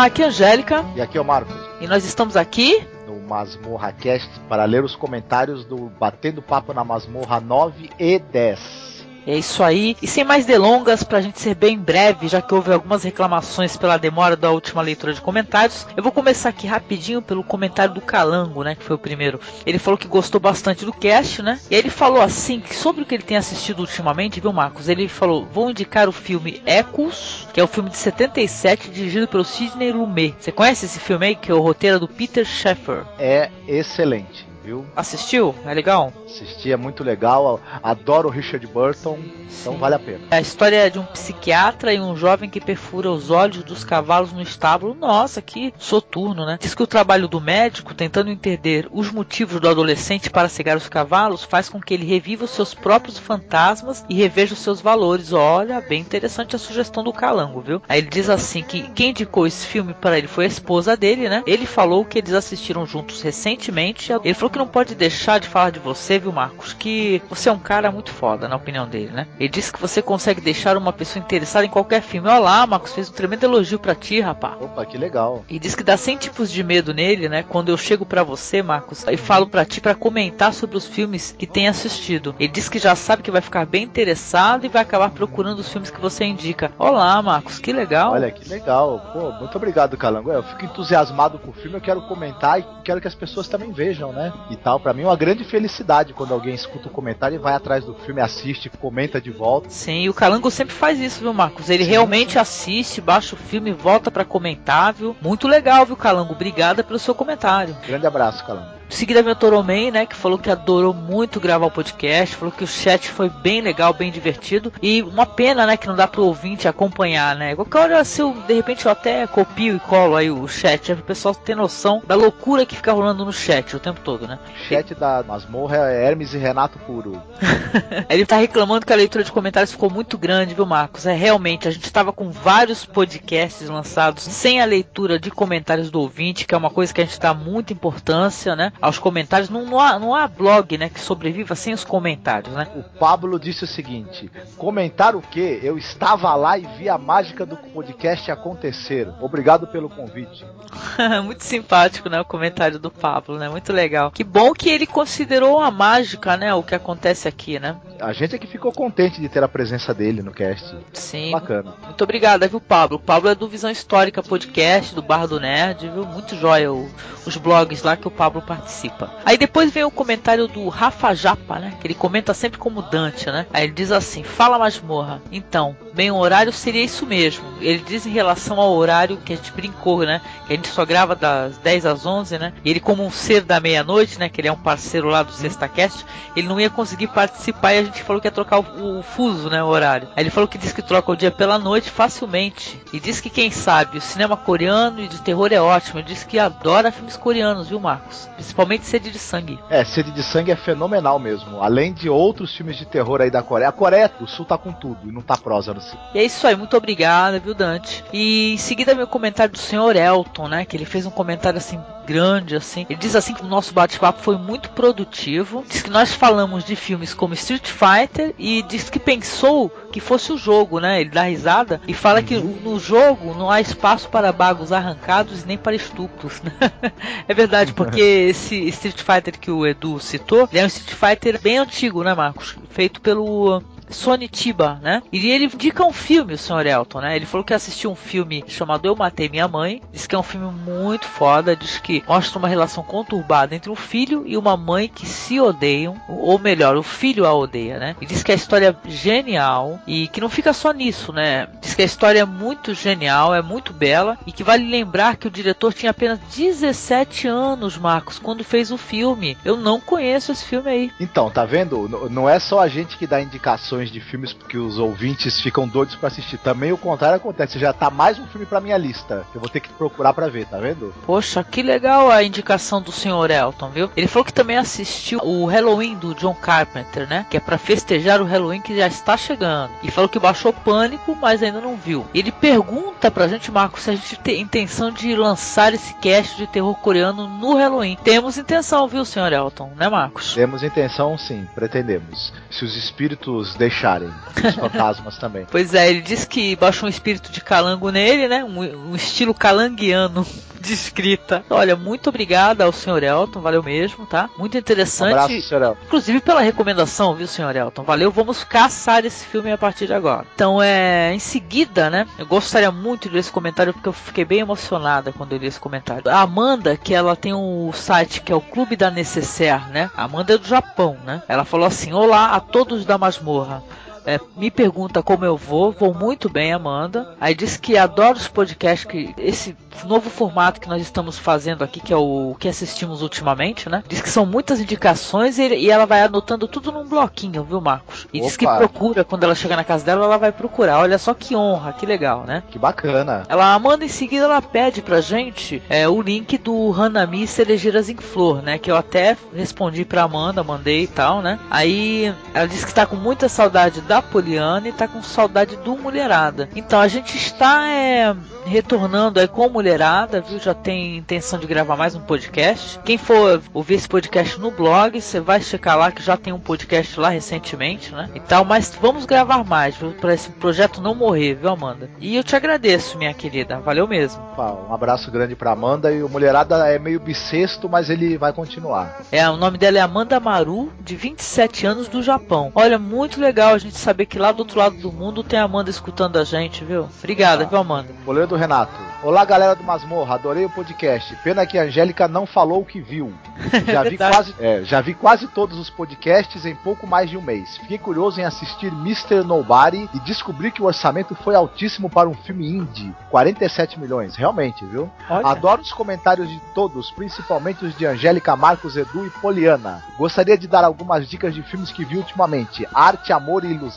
Olá, aqui é a Angélica. E aqui é o Marcos. E nós estamos aqui no Masmorra Cast para ler os comentários do Batendo Papo na Masmorra 9 e 10. É isso aí. E sem mais delongas, pra gente ser bem breve, já que houve algumas reclamações pela demora da última leitura de comentários, eu vou começar aqui rapidinho pelo comentário do Calango, né, que foi o primeiro. Ele falou que gostou bastante do cast, né? E aí ele falou assim, que sobre o que ele tem assistido ultimamente, viu, Marcos? Ele falou: "Vou indicar o filme Ecos, que é o um filme de 77 dirigido pelo Sidney Lumet. Você conhece esse filme aí, que é o roteiro do Peter Sheffer? É excelente viu? Assistiu? É legal? Assisti, é muito legal. Adoro o Richard Burton, então vale a pena. É a história é de um psiquiatra e um jovem que perfura os olhos dos cavalos no estábulo. Nossa, que soturno, né? Diz que o trabalho do médico, tentando entender os motivos do adolescente para cegar os cavalos, faz com que ele reviva os seus próprios fantasmas e reveja os seus valores. Olha, bem interessante a sugestão do Calango, viu? Aí ele diz assim que quem indicou esse filme para ele foi a esposa dele, né? Ele falou que eles assistiram juntos recentemente. Ele falou que não pode deixar de falar de você, viu, Marcos? Que você é um cara muito foda, na opinião dele, né? Ele disse que você consegue deixar uma pessoa interessada em qualquer filme. Olha lá, Marcos fez um tremendo elogio para ti, rapaz. Opa, que legal. E diz que dá 100 tipos de medo nele, né? Quando eu chego para você, Marcos, e falo para ti para comentar sobre os filmes que tem assistido. Ele diz que já sabe que vai ficar bem interessado e vai acabar procurando os filmes que você indica. Olá, Marcos, que legal. Olha, que legal. Pô, muito obrigado, Calango. Eu fico entusiasmado com o filme, eu quero comentar e quero que as pessoas também vejam, né? E tal. Para mim é uma grande felicidade quando alguém escuta o um comentário e vai atrás do filme, assiste, comenta de volta. Sim, o Calango sempre faz isso, viu, Marcos? Ele sim, realmente sim. assiste, baixa o filme, volta para comentar, viu? Muito legal, viu, Calango? Obrigada pelo seu comentário. Grande abraço, Calango. Seguida veio Toroman, né, que falou que adorou muito gravar o podcast, falou que o chat foi bem legal, bem divertido e uma pena, né, que não dá pro ouvinte acompanhar, né. Qualquer hora, se eu, de repente eu até copio e colo aí o chat, né, pro pessoal ter noção da loucura que fica rolando no chat o tempo todo, né. O chat e... da Masmorra é Hermes e Renato puro. Ele tá reclamando que a leitura de comentários ficou muito grande, viu, Marcos? É realmente, a gente tava com vários podcasts lançados sem a leitura de comentários do ouvinte, que é uma coisa que a gente dá muita importância, né aos comentários. Não, não, há, não há blog né, que sobreviva sem os comentários, né? O Pablo disse o seguinte: comentar o quê? Eu estava lá e vi a mágica do podcast acontecer. Obrigado pelo convite. Muito simpático, né? O comentário do Pablo, né? Muito legal. Que bom que ele considerou a mágica, né? O que acontece aqui, né? A gente é que ficou contente de ter a presença dele no cast. Sim. Bacana. Muito obrigado, viu, Pablo? O Pablo é do Visão Histórica Podcast, do Bar do Nerd, viu? Muito jóia os blogs lá que o Pablo participa participa. Aí depois vem o comentário do Rafa Japa, né? Que ele comenta sempre como Dante, né? Aí ele diz assim: Fala masmorra. Então, bem, horário seria isso mesmo. Ele diz em relação ao horário que a gente brincou, né? Que a gente só grava das 10 às 11, né? E ele, como um ser da meia-noite, né? Que ele é um parceiro lá do Sexta Cast, ele não ia conseguir participar e a gente falou que ia trocar o, o fuso, né? O horário. Aí ele falou que diz que troca o dia pela noite facilmente. E diz que quem sabe, o cinema coreano e de terror é ótimo. Ele diz que adora filmes coreanos, viu, Marcos? Principalmente Principalmente Sede de Sangue. É, Sede de Sangue é fenomenal mesmo. Além de outros filmes de terror aí da Coreia. A Coreia do Sul tá com tudo e não tá prosa no. E é isso aí, muito obrigada, viu, Dante? E em seguida meu comentário do senhor Elton, né? Que ele fez um comentário assim grande, assim. Ele diz assim que o nosso bate-papo foi muito produtivo. Diz que nós falamos de filmes como Street Fighter e diz que pensou que fosse o jogo, né? Ele dá risada e fala que no jogo não há espaço para bagos arrancados nem para estupros. Né? é verdade, porque esse Street Fighter que o Edu citou, ele é um Street Fighter bem antigo, né, Marcos? Feito pelo Sonitiba, né? E ele indica um filme, o Sr. Elton, né? Ele falou que assistiu um filme chamado Eu Matei Minha Mãe. Diz que é um filme muito foda. Diz que mostra uma relação conturbada entre um filho e uma mãe que se odeiam. Ou melhor, o filho a odeia, né? E diz que a história é genial e que não fica só nisso, né? Diz que a história é muito genial, é muito bela e que vale lembrar que o diretor tinha apenas 17 anos, Marcos, quando fez o filme. Eu não conheço esse filme aí. Então, tá vendo? Não é só a gente que dá indicações de filmes que os ouvintes ficam doidos para assistir. Também o contrário acontece. Já tá mais um filme pra minha lista. Eu vou ter que procurar para ver, tá vendo? Poxa, que legal a indicação do Sr. Elton, viu? Ele falou que também assistiu o Halloween do John Carpenter, né? Que é para festejar o Halloween que já está chegando. E falou que baixou pânico, mas ainda não viu. Ele pergunta pra gente, Marcos, se a gente tem intenção de lançar esse cast de terror coreano no Halloween. Temos intenção, viu, Sr. Elton, né, Marcos? Temos intenção, sim, pretendemos. Se os espíritos deixarem. Os fantasmas também. Pois é, ele disse que baixou um espírito de calango nele, né? Um, um estilo calanguiano de escrita. Olha, muito obrigada ao senhor Elton, valeu mesmo, tá? Muito interessante. Um abraço, senhor Elton. Inclusive pela recomendação, viu, senhor Elton? Valeu, vamos caçar esse filme a partir de agora. Então, é, em seguida, né? Eu gostaria muito de ler esse comentário porque eu fiquei bem emocionada quando eu li esse comentário. A Amanda, que ela tem um site que é o Clube da Necessaire, né? A Amanda é do Japão, né? Ela falou assim: Olá a todos da masmorra. É, me pergunta como eu vou, vou muito bem, Amanda. Aí diz que adora os podcasts, que esse novo formato que nós estamos fazendo aqui, que é o que assistimos ultimamente, né? Diz que são muitas indicações e, e ela vai anotando tudo num bloquinho, viu, Marcos? E Opa. diz que procura, quando ela chegar na casa dela, ela vai procurar. Olha só que honra, que legal, né? Que bacana. Ela manda em seguida, ela pede pra gente é, o link do Hanami Cerejeiras em Flor, né? Que eu até respondi pra Amanda, mandei e tal, né? Aí ela disse que tá com muita saudade da Poliana e tá com saudade do Mulherada. Então a gente está é, retornando aí com Mulherada, viu? Já tem intenção de gravar mais um podcast. Quem for ouvir esse podcast no blog, você vai checar lá que já tem um podcast lá recentemente, né? E tal, mas vamos gravar mais, viu? Para esse projeto não morrer, viu, Amanda? E eu te agradeço, minha querida. Valeu mesmo. Um abraço grande pra Amanda e o Mulherada é meio bissexto, mas ele vai continuar. É, o nome dela é Amanda Maru, de 27 anos do Japão. Olha, muito legal a gente saber que lá do outro lado do mundo tem a Amanda escutando a gente, viu? Obrigada, ah. viu, Amanda? Goleiro do Renato. Olá, galera do Masmorra, adorei o podcast. Pena que a Angélica não falou o que viu. Já vi, quase, é, já vi quase todos os podcasts em pouco mais de um mês. Fiquei curioso em assistir Mr. Nobody e descobri que o orçamento foi altíssimo para um filme indie. 47 milhões, realmente, viu? Olha. Adoro os comentários de todos, principalmente os de Angélica, Marcos, Edu e Poliana. Gostaria de dar algumas dicas de filmes que vi ultimamente. Arte, Amor e Ilusão,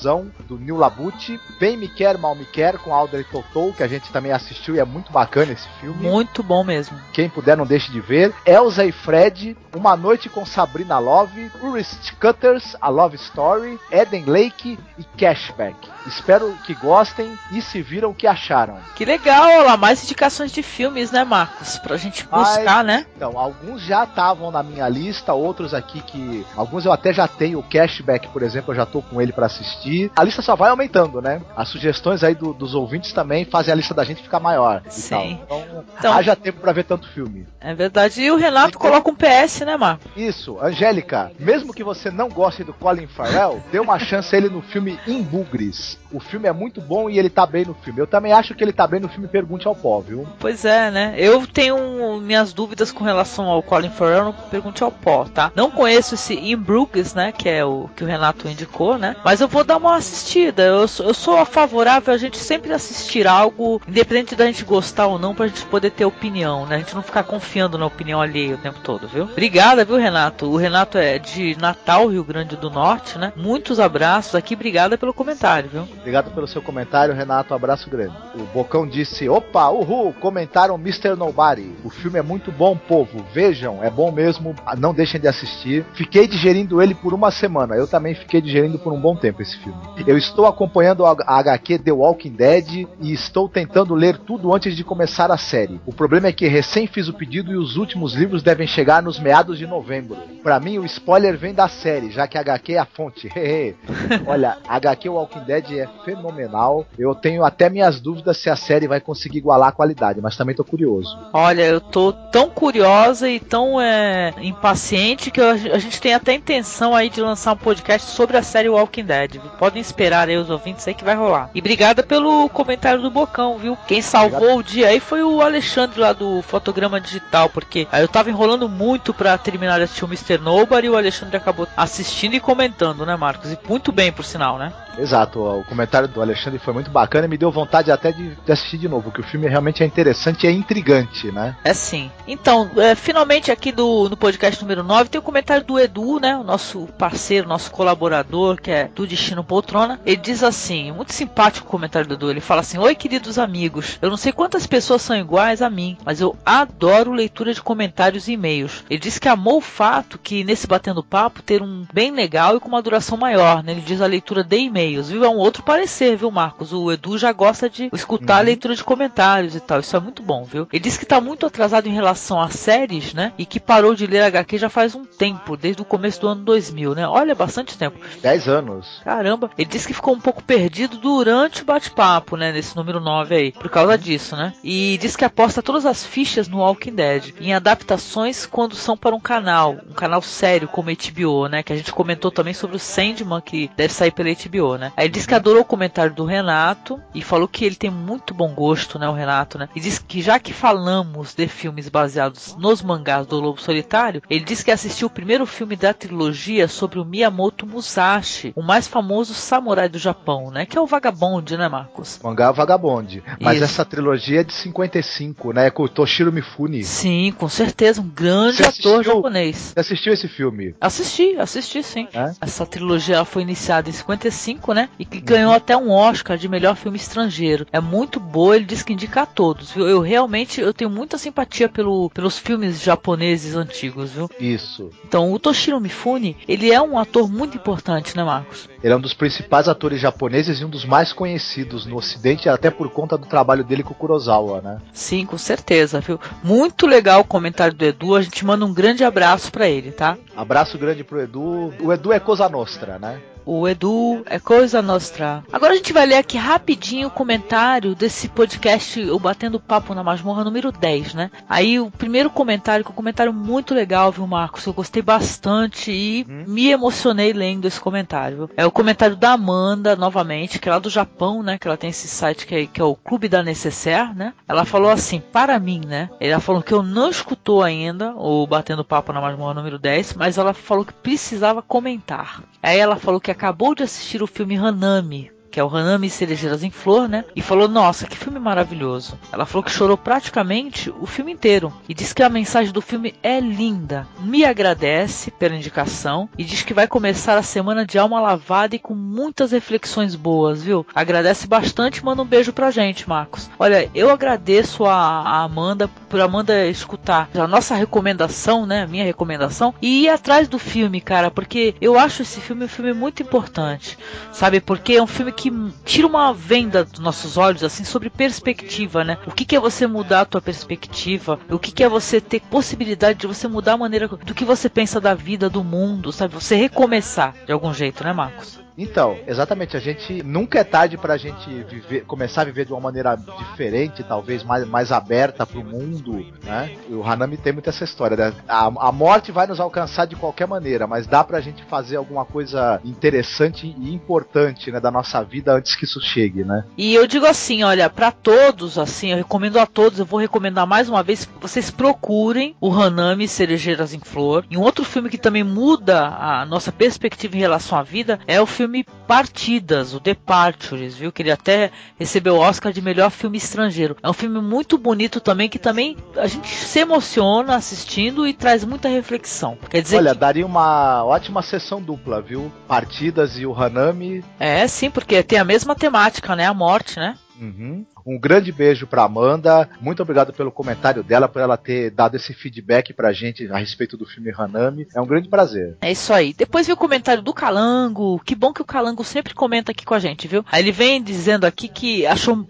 do Neil Labute. Bem Me Quer, Mal Me Quer, com Audrey Tautou, que a gente também assistiu e é muito bacana esse filme. Muito bom mesmo. Quem puder, não deixe de ver. Elsa e Fred, Uma Noite com Sabrina Love, Tourist Cutters, A Love Story, Eden Lake e Cashback. Espero que gostem e se viram o que acharam. Que legal, olha lá, mais indicações de filmes, né, Marcos? Pra gente buscar, Mas, né? Então, alguns já estavam na minha lista, outros aqui que. Alguns eu até já tenho, o Cashback, por exemplo, eu já tô com ele para assistir. A lista só vai aumentando, né? As sugestões aí do, dos ouvintes também fazem a lista da gente ficar maior. Sim. Então, então, haja tempo para ver tanto filme. É verdade. E o Renato então, coloca um PS, né, Marcos? Isso, Angélica, mesmo que você não goste do Colin Farrell, dê uma chance a ele no filme Imbugres o filme é muito bom e ele tá bem no filme. Eu também acho que ele tá bem no filme Pergunte ao Pó, viu? Pois é, né? Eu tenho minhas dúvidas com relação ao Colin Farrell no Pergunte ao Pó, tá? Não conheço esse In Bruges, né? Que é o que o Renato indicou, né? Mas eu vou dar uma assistida. Eu sou, eu sou favorável a gente sempre assistir algo, independente da gente gostar ou não, pra gente poder ter opinião, né? A gente não ficar confiando na opinião alheia o tempo todo, viu? Obrigada, viu, Renato? O Renato é de Natal, Rio Grande do Norte, né? Muitos abraços aqui, obrigada pelo comentário, viu? Obrigado pelo seu comentário, Renato. Um abraço grande. O Bocão disse: opa, uhul, comentaram Mr. Nobody. O filme é muito bom, povo. Vejam, é bom mesmo. Não deixem de assistir. Fiquei digerindo ele por uma semana. Eu também fiquei digerindo por um bom tempo esse filme. Eu estou acompanhando a HQ The Walking Dead e estou tentando ler tudo antes de começar a série. O problema é que recém fiz o pedido e os últimos livros devem chegar nos meados de novembro. Para mim, o spoiler vem da série, já que a HQ é a fonte. Olha, HQ Walking Dead é fenomenal. Eu tenho até minhas dúvidas se a série vai conseguir igualar a qualidade, mas também tô curioso. Olha, eu tô tão curiosa e tão é, impaciente que eu, a gente tem até intenção aí de lançar um podcast sobre a série Walking Dead. Podem esperar aí os ouvintes aí que vai rolar. E obrigada pelo comentário do Bocão, viu? Quem salvou Obrigado. o dia aí foi o Alexandre lá do Fotograma Digital, porque aí eu tava enrolando muito para terminar de assistir o Mr. Nobody e o Alexandre acabou assistindo e comentando, né, Marcos? E muito bem, por sinal, né? Exato, o comentário do Alexandre foi muito bacana e me deu vontade até de, de assistir de novo, que o filme realmente é interessante e é intrigante, né? É sim. Então, é, finalmente aqui do, no podcast número 9 tem o comentário do Edu, né? O nosso parceiro, nosso colaborador, que é do Destino Poltrona. Ele diz assim, muito simpático o comentário do Edu. Ele fala assim: Oi, queridos amigos. Eu não sei quantas pessoas são iguais a mim, mas eu adoro leitura de comentários e e-mails. Ele diz que amou o fato que nesse Batendo Papo ter um bem legal e com uma duração maior, né? Ele diz a leitura de e-mails viu? É um outro parecer, viu, Marcos? O Edu já gosta de escutar uhum. a leitura de comentários e tal. Isso é muito bom, viu? Ele disse que tá muito atrasado em relação às séries, né? E que parou de ler HQ já faz um tempo, desde o começo do ano 2000, né? Olha, bastante tempo. 10 anos. Caramba, caramba. Ele disse que ficou um pouco perdido durante o bate-papo, né? Nesse número 9 aí, por causa disso, né? E diz que aposta todas as fichas no Walking Dead, em adaptações quando são para um canal, um canal sério como HBO, né? Que a gente comentou também sobre o Sandman, que deve sair pela HBO, né? Aí ele disse que adorou o comentário do Renato e falou que ele tem muito bom gosto, né? O Renato, né? E disse que já que falamos de filmes baseados nos mangás do Lobo Solitário, ele disse que assistiu o primeiro filme da trilogia sobre o Miyamoto Musashi, o mais famoso samurai do Japão, né? Que é o Vagabond, né, Marcos? O mangá é o Vagabond. Mas Isso. essa trilogia é de 55, né? Com o Toshiro Mifune. Sim, com certeza. Um grande Você ator assistiu? japonês. Você assistiu esse filme? Assisti, assisti sim. É? Essa trilogia foi iniciada em 55, né? E que ganhou uhum. até um Oscar de melhor filme estrangeiro. É muito boa, ele diz que indica a todos, viu? Eu realmente eu tenho muita simpatia pelo, pelos filmes japoneses antigos, viu? Isso. Então, o Toshiro Mifune, ele é um ator muito importante, né, Marcos? Ele é um dos principais atores japoneses e um dos mais conhecidos no ocidente, até por conta do trabalho dele com o Kurosawa, né? Sim, com certeza, viu? Muito legal o comentário do Edu, a gente manda um grande abraço para ele, tá? Abraço grande pro Edu. O Edu é Cosa Nostra, né? O Edu é coisa nostra. Agora a gente vai ler aqui rapidinho o comentário desse podcast, o Batendo Papo na Masmorra número 10, né? Aí o primeiro comentário, que é um comentário muito legal, viu, Marcos? Eu gostei bastante e hum. me emocionei lendo esse comentário. É o comentário da Amanda, novamente, que é lá do Japão, né? Que ela tem esse site que é, que é o Clube da Necessaire, né? Ela falou assim, para mim, né? Ela falou que eu não escutou ainda o Batendo Papo na Masmorra número 10, mas ela falou que precisava comentar. Aí ela falou que acabou de assistir o filme Hanami, que é o Hanami Cerejeiras em Flor, né? E falou: Nossa, que filme maravilhoso. Ela falou que chorou praticamente o filme inteiro e diz que a mensagem do filme é linda. Me agradece pela indicação e diz que vai começar a semana de alma lavada e com muitas reflexões boas, viu? Agradece bastante e manda um beijo pra gente, Marcos. Olha, eu agradeço a, a Amanda por Amanda escutar a nossa recomendação, né? Minha recomendação e ir atrás do filme, cara, porque eu acho esse filme um filme muito importante, sabe? Porque é um filme que que tira uma venda dos nossos olhos assim sobre perspectiva, né? O que, que é você mudar a tua perspectiva? O que, que é você ter possibilidade de você mudar a maneira do que você pensa da vida, do mundo, sabe? Você recomeçar de algum jeito, né, Marcos? Então, exatamente, a gente nunca é tarde pra gente viver, começar a viver de uma maneira diferente, talvez mais, mais aberta pro mundo, né? E o Hanami tem muito essa história, né? a, a morte vai nos alcançar de qualquer maneira, mas dá pra gente fazer alguma coisa interessante e importante, né, da nossa vida antes que isso chegue, né? E eu digo assim, olha, para todos, assim, eu recomendo a todos, eu vou recomendar mais uma vez, vocês procurem o Hanami Cerejeiras em Flor. E um outro filme que também muda a nossa perspectiva em relação à vida é o filme filme Partidas, o Departures, viu? Que ele até recebeu o Oscar de melhor filme estrangeiro. É um filme muito bonito também, que também a gente se emociona assistindo e traz muita reflexão. Quer dizer Olha, que... daria uma ótima sessão dupla, viu? Partidas e o Hanami. É, sim, porque tem a mesma temática, né? A morte, né? Uhum. Um grande beijo para Amanda. Muito obrigado pelo comentário dela, por ela ter dado esse feedback pra gente a respeito do filme Hanami. É um grande prazer. É isso aí. Depois vi o comentário do Calango. Que bom que o Calango sempre comenta aqui com a gente, viu? Aí ele vem dizendo aqui que achou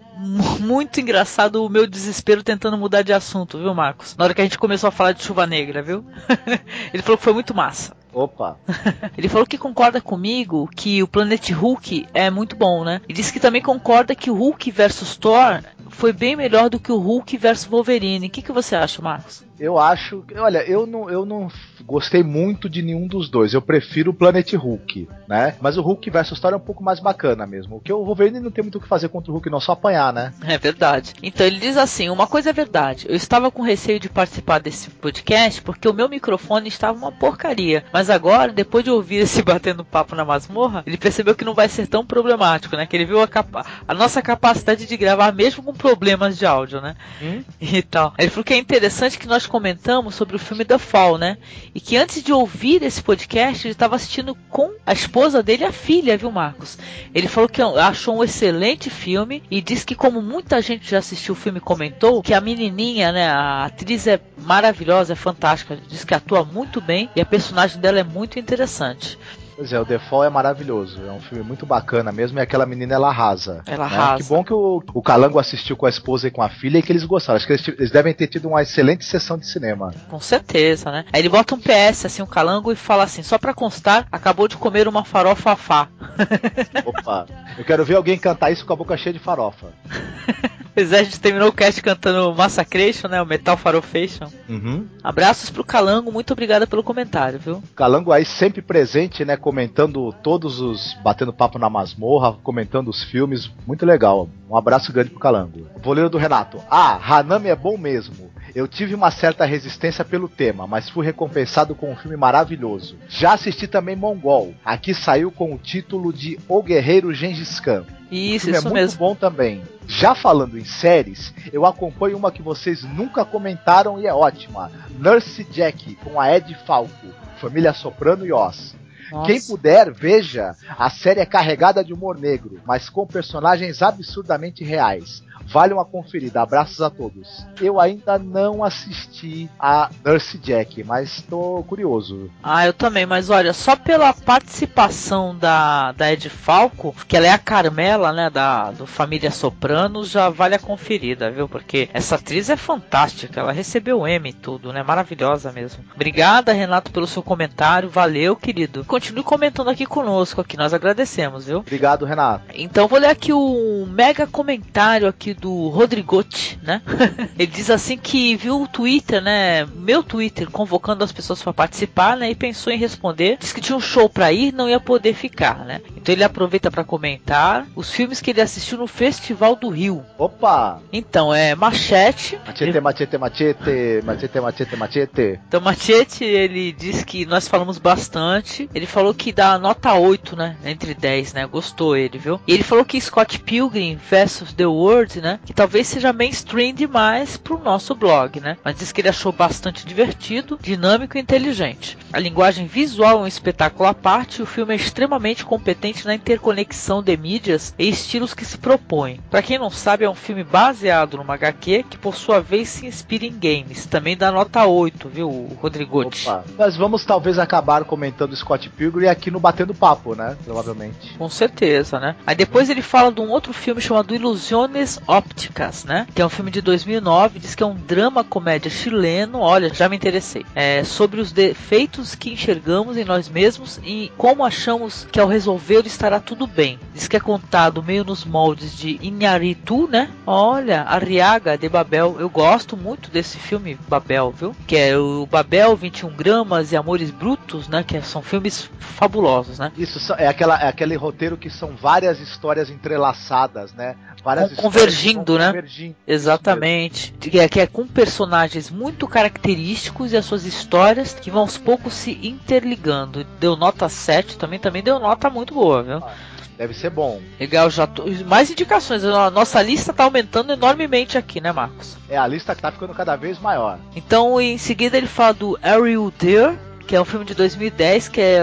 muito engraçado o meu desespero tentando mudar de assunto, viu, Marcos? Na hora que a gente começou a falar de chuva negra, viu? ele falou que foi muito massa. Opa! Ele falou que concorda comigo que o Planet Hulk é muito bom, né? E disse que também concorda que o Hulk versus Thor foi bem melhor do que o Hulk versus Wolverine. O que, que você acha, Marcos? Eu acho. Olha, eu não, eu não gostei muito de nenhum dos dois. Eu prefiro o Planet Hulk, né? Mas o Hulk versus Thor é um pouco mais bacana mesmo. Porque o Wolverine não tem muito o que fazer contra o Hulk, não, só apanhar, né? É verdade. Então ele diz assim: uma coisa é verdade. Eu estava com receio de participar desse podcast porque o meu microfone estava uma porcaria. Mas agora, depois de ouvir esse batendo papo na masmorra, ele percebeu que não vai ser tão problemático, né? Que ele viu a, capa a nossa capacidade de gravar mesmo com problemas de áudio, né? Hum? E tal. Ele falou que é interessante que nós comentamos sobre o filme The Fall, né? E que antes de ouvir esse podcast, ele estava assistindo com a esposa dele e a filha, viu, Marcos? Ele falou que achou um excelente filme e disse que, como muita gente já assistiu o filme e comentou, que a menininha, né, a atriz é maravilhosa, é fantástica, diz que atua muito bem e a personagem dela é muito interessante. Pois é, o The Fall é maravilhoso. É um filme muito bacana mesmo. E aquela menina ela arrasa. Ela né? arrasa. Que bom que o, o Calango assistiu com a esposa e com a filha e que eles gostaram. Acho que eles, eles devem ter tido uma excelente sessão de cinema. Com certeza, né? Aí ele bota um PS, assim, o um calango, e fala assim: só pra constar, acabou de comer uma farofa afá. Opa, eu quero ver alguém cantar isso com a boca cheia de farofa. Pois é, a gente terminou o cast cantando Massacration, né? O Metal Farofation. Uhum. Abraços pro Calango, muito obrigada pelo comentário, viu? Calango aí sempre presente, né? Comentando todos os. batendo papo na masmorra, comentando os filmes. Muito legal. Um abraço grande pro Calango. Vou ler o do Renato. Ah, Hanami é bom mesmo. Eu tive uma certa resistência pelo tema, mas fui recompensado com um filme maravilhoso. Já assisti também Mongol. Aqui saiu com o título de O Guerreiro Gengis Khan. Isso, o filme isso é muito mesmo. bom também. Já falando em séries, eu acompanho uma que vocês nunca comentaram e é ótima: Nurse Jack, com a Ed Falco, Família Soprano e Oz. Nossa. Quem puder, veja. A série é carregada de humor negro, mas com personagens absurdamente reais. Vale uma conferida. Abraços a todos. Eu ainda não assisti a Nurse Jack, mas tô curioso. Ah, eu também, mas olha, só pela participação da, da Ed Falco, que ela é a Carmela, né, da do Família Sopranos, já vale a conferida, viu? Porque essa atriz é fantástica, ela recebeu o M e tudo, né? Maravilhosa mesmo. Obrigada, Renato, pelo seu comentário, valeu, querido. Continue comentando aqui conosco, aqui nós agradecemos, viu? Obrigado, Renato. Então vou ler aqui um mega comentário aqui do Rodrigote, né? Ele diz assim que viu o Twitter, né? Meu Twitter convocando as pessoas para participar, né? E pensou em responder. Diz que tinha um show para ir, não ia poder ficar, né? Então ele aproveita para comentar os filmes que ele assistiu no Festival do Rio. Opa! Então é Machete. Machete, machete, machete, machete, machete, machete. Então Machete, ele diz que nós falamos bastante. Ele falou que dá nota 8, né? Entre 10, né? Gostou ele, viu? E ele falou que Scott Pilgrim versus The World, né? Que talvez seja mainstream demais pro nosso blog, né? Mas diz que ele achou bastante divertido, dinâmico e inteligente. A linguagem visual é um espetáculo à parte e o filme é extremamente competente na interconexão de mídias e estilos que se propõem. Para quem não sabe, é um filme baseado numa HQ que por sua vez se inspira em games. Também dá nota 8, viu, Rodrigote? Opa. Nós vamos talvez acabar comentando Scott Pilgrim aqui no Batendo Papo, né? Provavelmente. Com certeza, né? Aí depois ele fala de um outro filme chamado Ilusiones Ópticas, né? Que é um filme de 2009, diz que é um drama comédia chileno. Olha, já me interessei. É sobre os defeitos que enxergamos em nós mesmos e como achamos que ao resolver estará tudo bem. Diz que é contado meio nos moldes de Inharitu, né? Olha, Arriaga de Babel. Eu gosto muito desse filme Babel, viu? Que é o Babel 21 gramas e Amores Brutos, né? Que são filmes fabulosos, né? Isso é, aquela, é aquele roteiro que são várias histórias entrelaçadas, né? Várias convergindo, né? convergindo. Exatamente. Que é, que é com personagens muito característicos e as suas histórias que vão aos poucos se interligando. Deu nota 7 também, também deu nota muito boa, viu? Deve ser bom. Legal, já tô... mais indicações. A nossa lista tá aumentando enormemente aqui, né, Marcos? É, a lista que tá ficando cada vez maior. Então, em seguida ele fala do Ariel Deer, que é um filme de 2010, que é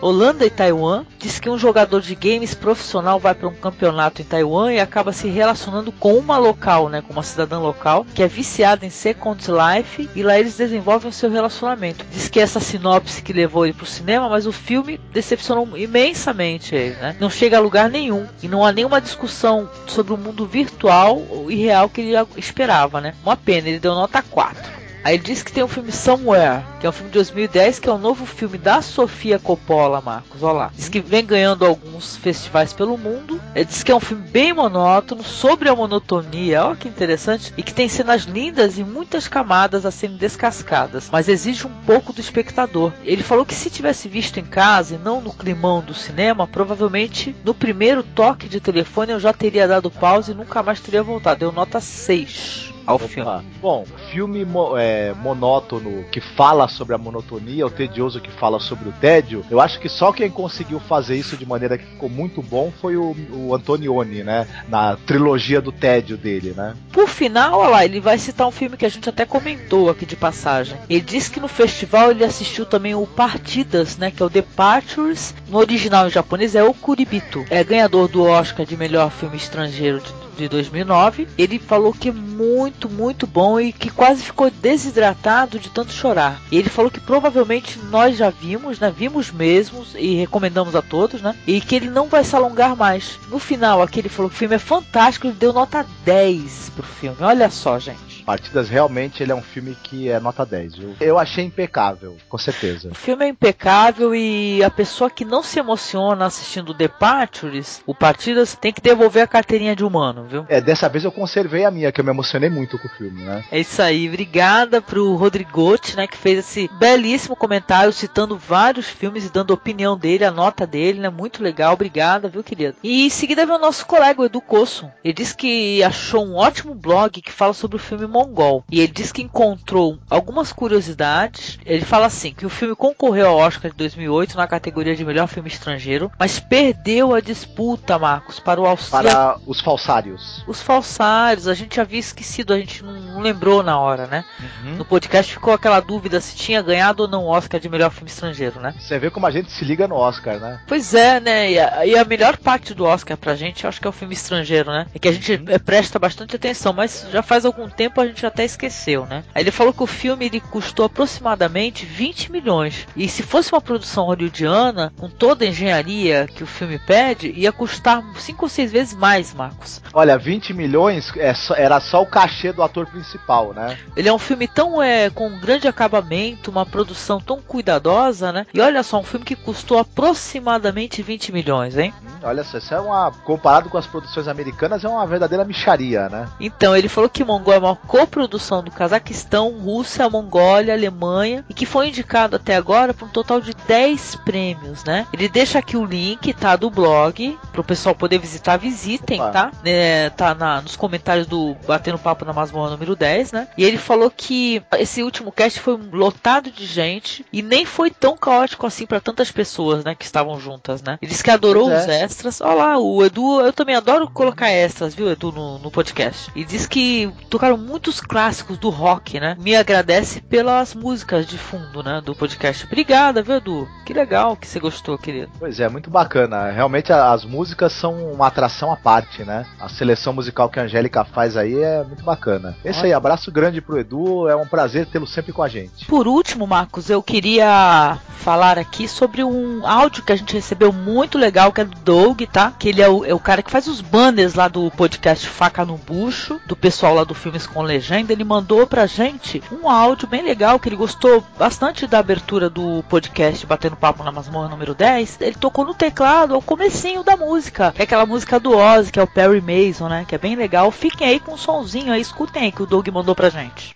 Holanda e Taiwan. Diz que um jogador de games profissional vai para um campeonato em Taiwan e acaba se relacionando com uma local, né, com uma cidadã local, que é viciada em Second Life e lá eles desenvolvem o seu relacionamento. Diz que essa sinopse que levou ele pro cinema, mas o filme decepcionou imensamente ele, né? Não chega a lugar nenhum e não há nenhuma discussão sobre o mundo virtual e real que ele esperava, né? Uma pena, ele deu nota 4. Aí ele diz que tem o filme Somewhere, que é um filme de 2010, que é o novo filme da Sofia Coppola, Marcos. Olha lá. Diz que vem ganhando alguns festivais pelo mundo. Ele diz que é um filme bem monótono, sobre a monotonia, olha que interessante, e que tem cenas lindas e muitas camadas a serem descascadas, mas exige um pouco do espectador. Ele falou que se tivesse visto em casa e não no climão do cinema, provavelmente no primeiro toque de telefone eu já teria dado pause e nunca mais teria voltado. Deu nota 6 ao filme. Bom, filme mo- é, monótono que fala sobre a monotonia, o tedioso que fala sobre o tédio. Eu acho que só quem conseguiu fazer isso de maneira que ficou muito bom foi o, o Antonioni, né? Na trilogia do tédio dele, né? Por final, olha lá, ele vai citar um filme que a gente até comentou aqui de passagem. Ele disse que no festival ele assistiu também o Partidas, né, que é o Departures. No original em japonês é o Kuribito. É ganhador do Oscar de melhor filme estrangeiro de de 2009. Ele falou que é muito, muito bom e que quase ficou desidratado de tanto chorar. Ele falou que provavelmente nós já vimos, né? Vimos mesmo e recomendamos a todos, né? E que ele não vai se alongar mais. No final, aqui ele falou que o filme é fantástico, ele deu nota 10 pro filme. Olha só, gente. Partidas realmente ele é um filme que é nota 10, viu? Eu achei impecável, com certeza. O filme é impecável e a pessoa que não se emociona assistindo Departures, o Partidas, tem que devolver a carteirinha de humano, viu? É, dessa vez eu conservei a minha, que eu me emocionei muito com o filme, né? É isso aí, obrigada pro Rodrigote, né, que fez esse belíssimo comentário citando vários filmes e dando a opinião dele, a nota dele, né? Muito legal, obrigada, viu, querido? E em seguida veio o nosso colega, o Edu Cosso. Ele disse que achou um ótimo blog que fala sobre o filme mongol. E ele diz que encontrou algumas curiosidades. Ele fala assim que o filme concorreu ao Oscar de 2008 na categoria de melhor filme estrangeiro, mas perdeu a disputa, Marcos, para o auxílio. Para os falsários. Os falsários, a gente havia esquecido, a gente não lembrou na hora, né? Uhum. No podcast ficou aquela dúvida se tinha ganhado ou não o Oscar de melhor filme estrangeiro, né? Você vê como a gente se liga no Oscar, né? Pois é, né? E a, e a melhor parte do Oscar pra gente, eu acho que é o filme estrangeiro, né? É que a gente uhum. presta bastante atenção, mas já faz algum tempo a gente até esqueceu, né? Ele falou que o filme ele custou aproximadamente 20 milhões. E se fosse uma produção hollywoodiana, com toda a engenharia que o filme pede, ia custar 5 ou 6 vezes mais, Marcos. Olha, 20 milhões é era só o cachê do ator principal, né? Ele é um filme tão é, com um grande acabamento, uma produção tão cuidadosa, né? E olha só, um filme que custou aproximadamente 20 milhões, hein? Hum, olha só, isso é uma. Comparado com as produções americanas, é uma verdadeira micharia, né? Então, ele falou que Mongol é uma coprodução do Cazaquistão, Rússia, Mongólia, Alemanha e que foi indicado até agora por um total de 10 prêmios, né? Ele deixa aqui o link, tá, do blog, pro pessoal poder visitar, visitem, Opa. tá? É, tá na, nos comentários do Batendo Papo na Masmorra número 10, né? E ele falou que esse último cast foi lotado de gente e nem foi tão caótico assim para tantas pessoas, né, que estavam juntas, né? Ele disse que adorou os é. extras. Olha lá, o Edu, eu também adoro colocar extras, viu, Edu, no, no podcast. E diz que tocaram muitos clássicos do rock, né? Me agradece pelas músicas de fundo, né, do podcast. Obrigada, viu, Edu? Que legal que você gostou, querido. Pois é, muito bacana. Realmente as músicas são uma atração à parte, né? A seleção musical que a Angélica faz aí é muito bacana. Esse aí, abraço grande pro Edu, é um prazer tê-lo sempre com a gente. Por último, Marcos, eu queria falar aqui sobre um áudio que a gente recebeu muito legal, que é do Doug, tá? Que ele é o, é o cara que faz os banners lá do podcast Faca no Bucho, do pessoal lá do Filmes com Legenda. Ele mandou pra gente um áudio bem legal, que ele gostou bastante da abertura do podcast Batendo Papo na Masmorra número 10. Ele tocou no teclado ao comecinho da música. É aquela música do Ozzy, que é o Perry Mason, né? Que é bem legal. Fiquem aí com um sonzinho aí, escutem aí que o Doug mandou pra gente.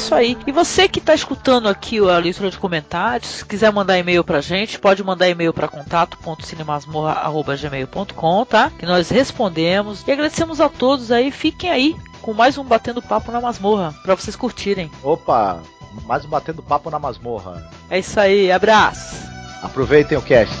Isso aí. E você que está escutando aqui a leitura de comentários, se quiser mandar e-mail pra gente, pode mandar e-mail para contato.cinemasmorra.gmail.com, tá? Que nós respondemos. E agradecemos a todos aí. Fiquem aí com mais um Batendo Papo na Masmorra, para vocês curtirem. Opa, mais um Batendo Papo na Masmorra. É isso aí, abraço. Aproveitem o cast.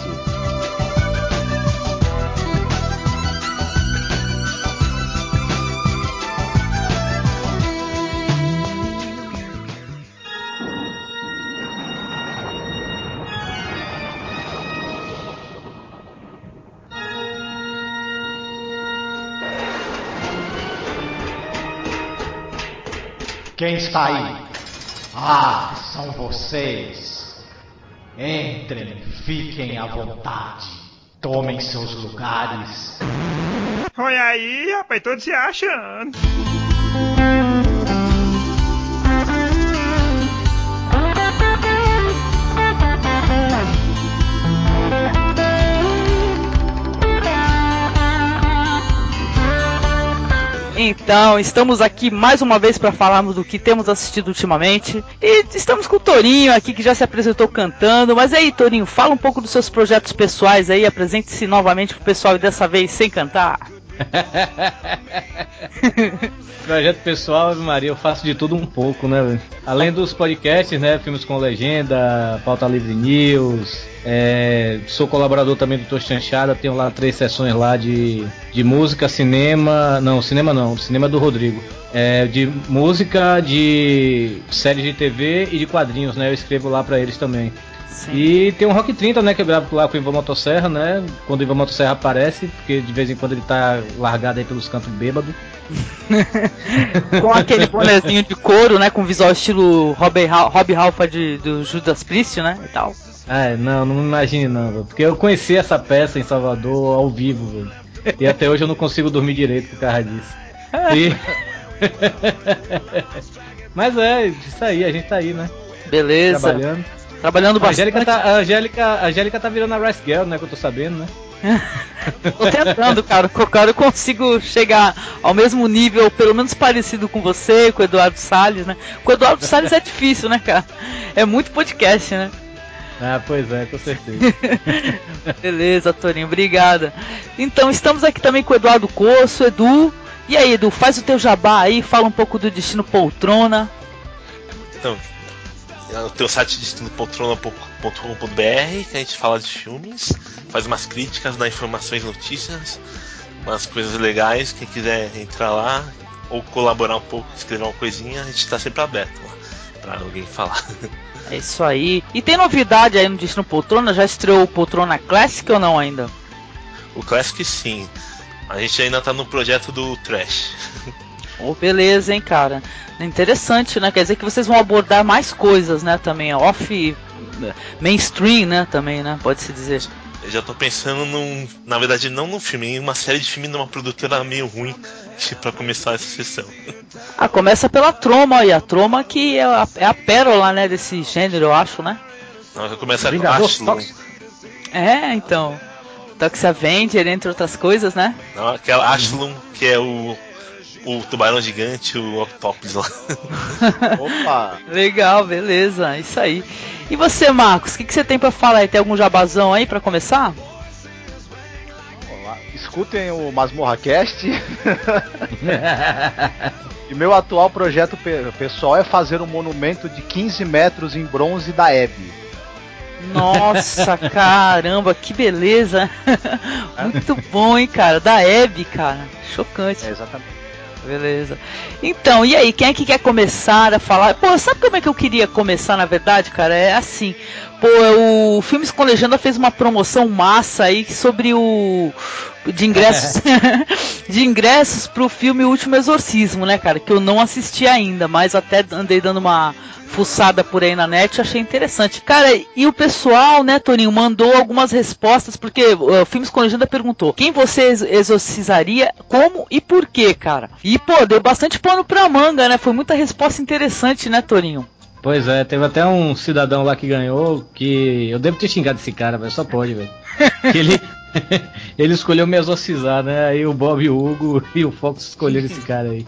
Quem está aí? Ah, são vocês. Entrem, fiquem à vontade. Tomem seus lugares. Olha aí, rapaz, todos se achando. Então, estamos aqui mais uma vez para falarmos do que temos assistido ultimamente. E estamos com o Torinho aqui que já se apresentou cantando. Mas aí, Torinho, fala um pouco dos seus projetos pessoais aí, apresente-se novamente pro pessoal e dessa vez sem cantar. Projeto pessoal, Maria, eu faço de tudo um pouco, né? Além dos podcasts, né? Filmes com legenda, Pauta Livre News, é, sou colaborador também do Tô Chanchada, tenho lá três sessões lá de, de música, cinema. Não, cinema não, cinema do Rodrigo. É, de música, de séries de TV e de quadrinhos, né? Eu escrevo lá para eles também. Sim. E tem um Rock 30, né? Que eu gravo lá com o Ivan Motosserra, né? Quando o Ivan Motosserra aparece, porque de vez em quando ele tá largado aí pelos cantos bêbado. com aquele bonezinho de couro, né? Com visual estilo Robbie, Robbie Halford do Judas Priest, né? E tal. É, não, não imagine não, porque eu conheci essa peça em Salvador ao vivo, velho. E até hoje eu não consigo dormir direito por causa disso. E... Mas é, isso aí, a gente tá aí, né? Beleza. Trabalhando. Trabalhando bastante. A Angélica tá, a Angélica, a Angélica tá virando a Rice Girl, né? Que eu tô sabendo, né? tô tentando, cara. Cara eu consigo chegar ao mesmo nível, pelo menos parecido com você, com o Eduardo Salles, né? Com o Eduardo Salles é difícil, né, cara? É muito podcast, né? Ah, pois é, com certeza. Beleza, Torinho, obrigada. Então, estamos aqui também com o Eduardo Coço, Edu. E aí, Edu, faz o teu jabá aí, fala um pouco do Destino Poltrona. Então, é o teu site destino.poltrona.com.br, que a gente fala de filmes, faz umas críticas, dá informações, notícias, umas coisas legais. Quem quiser entrar lá ou colaborar um pouco, escrever uma coisinha, a gente está sempre aberto lá para alguém falar. É isso aí. E tem novidade aí no Destino Poltrona? Já estreou o Poltrona Classic ou não ainda? O Classic sim. A gente ainda tá no projeto do Trash. Oh, beleza, hein, cara. Interessante, né? Quer dizer que vocês vão abordar mais coisas, né? Também off mainstream, né? Também, né? Pode se dizer. Eu já tô pensando num. Na verdade, não num filme, em uma série de filmes de uma produtora meio ruim para começar essa sessão. Ah, começa pela Troma aí, a Troma que é a, é a pérola, né, desse gênero, eu acho, né? Não, começa com Ashlum. É, então. Tox Avenger, entre outras coisas, né? Não, aquela Ashlum, que é o o tubarão gigante, o Octopus lá. Opa! Legal, beleza, isso aí. E você, Marcos, o que, que você tem para falar aí? Tem algum jabazão aí para começar? Olá, escutem o Masmorra Cast. e meu atual projeto pessoal é fazer um monumento de 15 metros em bronze da Hebe. Nossa, caramba, que beleza! Muito bom, hein, cara? Da Hebe, cara. Chocante. É, exatamente. Beleza. Então, e aí, quem é que quer começar a falar? Pô, sabe como é que eu queria começar, na verdade, cara? É assim. Pô, o Filmes com Legenda fez uma promoção massa aí sobre o. De ingressos. de ingressos pro filme O Último Exorcismo, né, cara? Que eu não assisti ainda, mas até andei dando uma fuçada por aí na net, achei interessante. Cara, e o pessoal, né, Toninho, mandou algumas respostas, porque o uh, Filmes com Legenda perguntou quem você exorcizaria, como e por quê, cara. E, pô, deu bastante pano pra manga, né? Foi muita resposta interessante, né, Toninho? Pois é, teve até um cidadão lá que ganhou que. Eu devo ter xingado esse cara, velho. Só pode, velho. ele, ele escolheu me exorcizar, né? Aí o Bob, o Hugo e o Fox escolheram esse cara aí.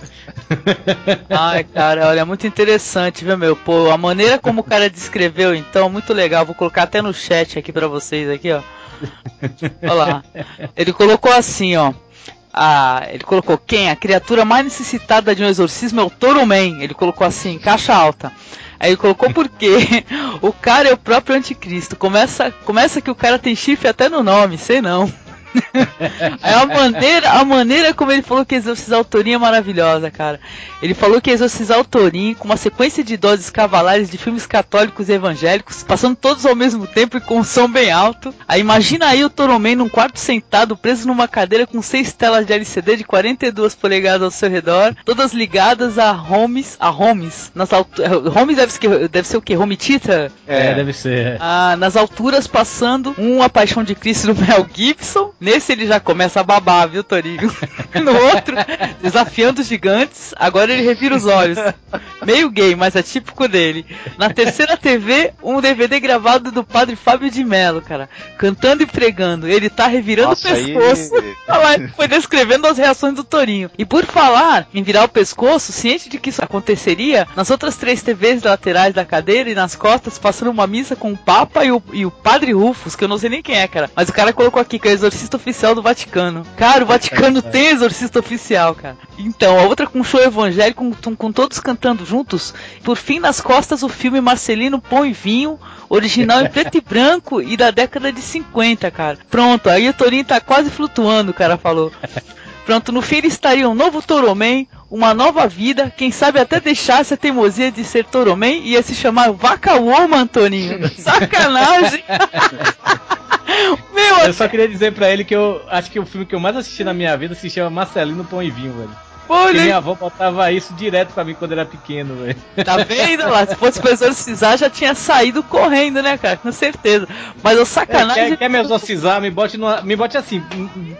Ai, cara, olha, muito interessante, viu, meu? Pô, a maneira como o cara descreveu, então, muito legal. Vou colocar até no chat aqui para vocês aqui, ó. Olha lá. Ele colocou assim, ó. Ah, ele colocou quem? A criatura mais necessitada de um exorcismo é o Toro Man. Ele colocou assim, caixa alta. Aí colocou porque o cara é o próprio anticristo. Começa, começa que o cara tem chifre até no nome, sei não. Aí a maneira, a maneira como ele falou que exorcizar o Torinho é maravilhosa, cara. Ele falou que exorcizar o Torinho com uma sequência de doses cavalares de filmes católicos e evangélicos, passando todos ao mesmo tempo e com um som bem alto. Aí imagina aí o Toromei num quarto sentado, preso numa cadeira com seis telas de LCD de 42 polegadas ao seu redor, todas ligadas a homes, a homes, nas alturas. Homes deve ser, deve ser o que? Home theater? É, deve ser. Ah, nas alturas passando um A Paixão de Cristo do Mel Gibson, Nesse ele já começa a babar, viu, Torinho? no outro, desafiando os gigantes, agora ele revira os olhos. Meio gay, mas é típico dele. Na terceira TV, um DVD gravado do padre Fábio de Mello, cara. Cantando e pregando. Ele tá revirando Nossa, o pescoço. aí- lá, Foi descrevendo as reações do Torinho. E por falar em virar o pescoço, ciente de que isso aconteceria, nas outras três TVs laterais da cadeira e nas costas, passando uma missa com o Papa e o, e o Padre Rufus, que eu não sei nem quem é, cara. Mas o cara colocou aqui que é o exorcista oficial do Vaticano. Cara, o Vaticano tem exorcista oficial, cara. Então, a outra com um show evangélico, com, com todos cantando juntos. Por fim, nas costas, o filme Marcelino Pão e Vinho, original em preto e branco e da década de 50, cara. Pronto, aí o Torinho tá quase flutuando, o cara falou. Pronto, no fim ele estaria um novo Toroman, uma nova vida, quem sabe até deixasse a teimosia de ser Toroman e ia se chamar Vaca Woman, Toninho. Sacanagem! Meu, Eu só queria dizer pra ele que eu acho que o filme que eu mais assisti na minha vida se chama Marcelino Pão e Vinho, velho. Olha, minha avó botava isso direto pra mim quando era pequeno, velho. tá vendo lá? Se fosse pra exorcizar, já tinha saído correndo, né, cara? Com certeza. Mas o É, sacanagem. quer, quer me exorcizar, me bote, numa, me bote assim,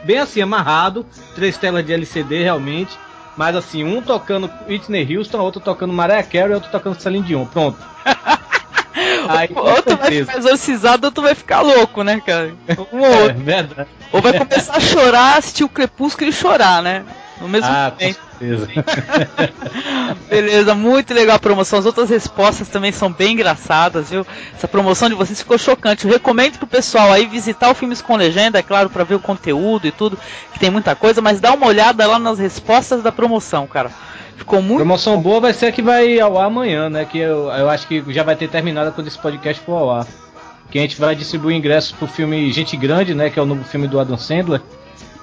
bem assim, amarrado, três telas de LCD realmente, mas assim, um tocando Whitney Houston, outro tocando Mariah Carey, outro tocando Celine Dion, pronto. Aí, outro vai ficar exorcizado, outro vai ficar louco, né, cara? Um ou É, outro. verdade. Ou vai começar a chorar, assistir o Crepúsculo e chorar, né? No mesmo Ah, momento. Certeza. Beleza, muito legal a promoção. As outras respostas também são bem engraçadas, viu? Essa promoção de vocês ficou chocante. Eu recomendo pro pessoal aí visitar o Filmes com Legenda, é claro, pra ver o conteúdo e tudo, que tem muita coisa, mas dá uma olhada lá nas respostas da promoção, cara. Ficou muito. Promoção boa vai ser a que vai ao ar amanhã, né? Que eu, eu acho que já vai ter terminado quando esse podcast for ao ar. Que a gente vai distribuir ingressos pro filme Gente Grande, né? Que é o novo filme do Adam Sandler.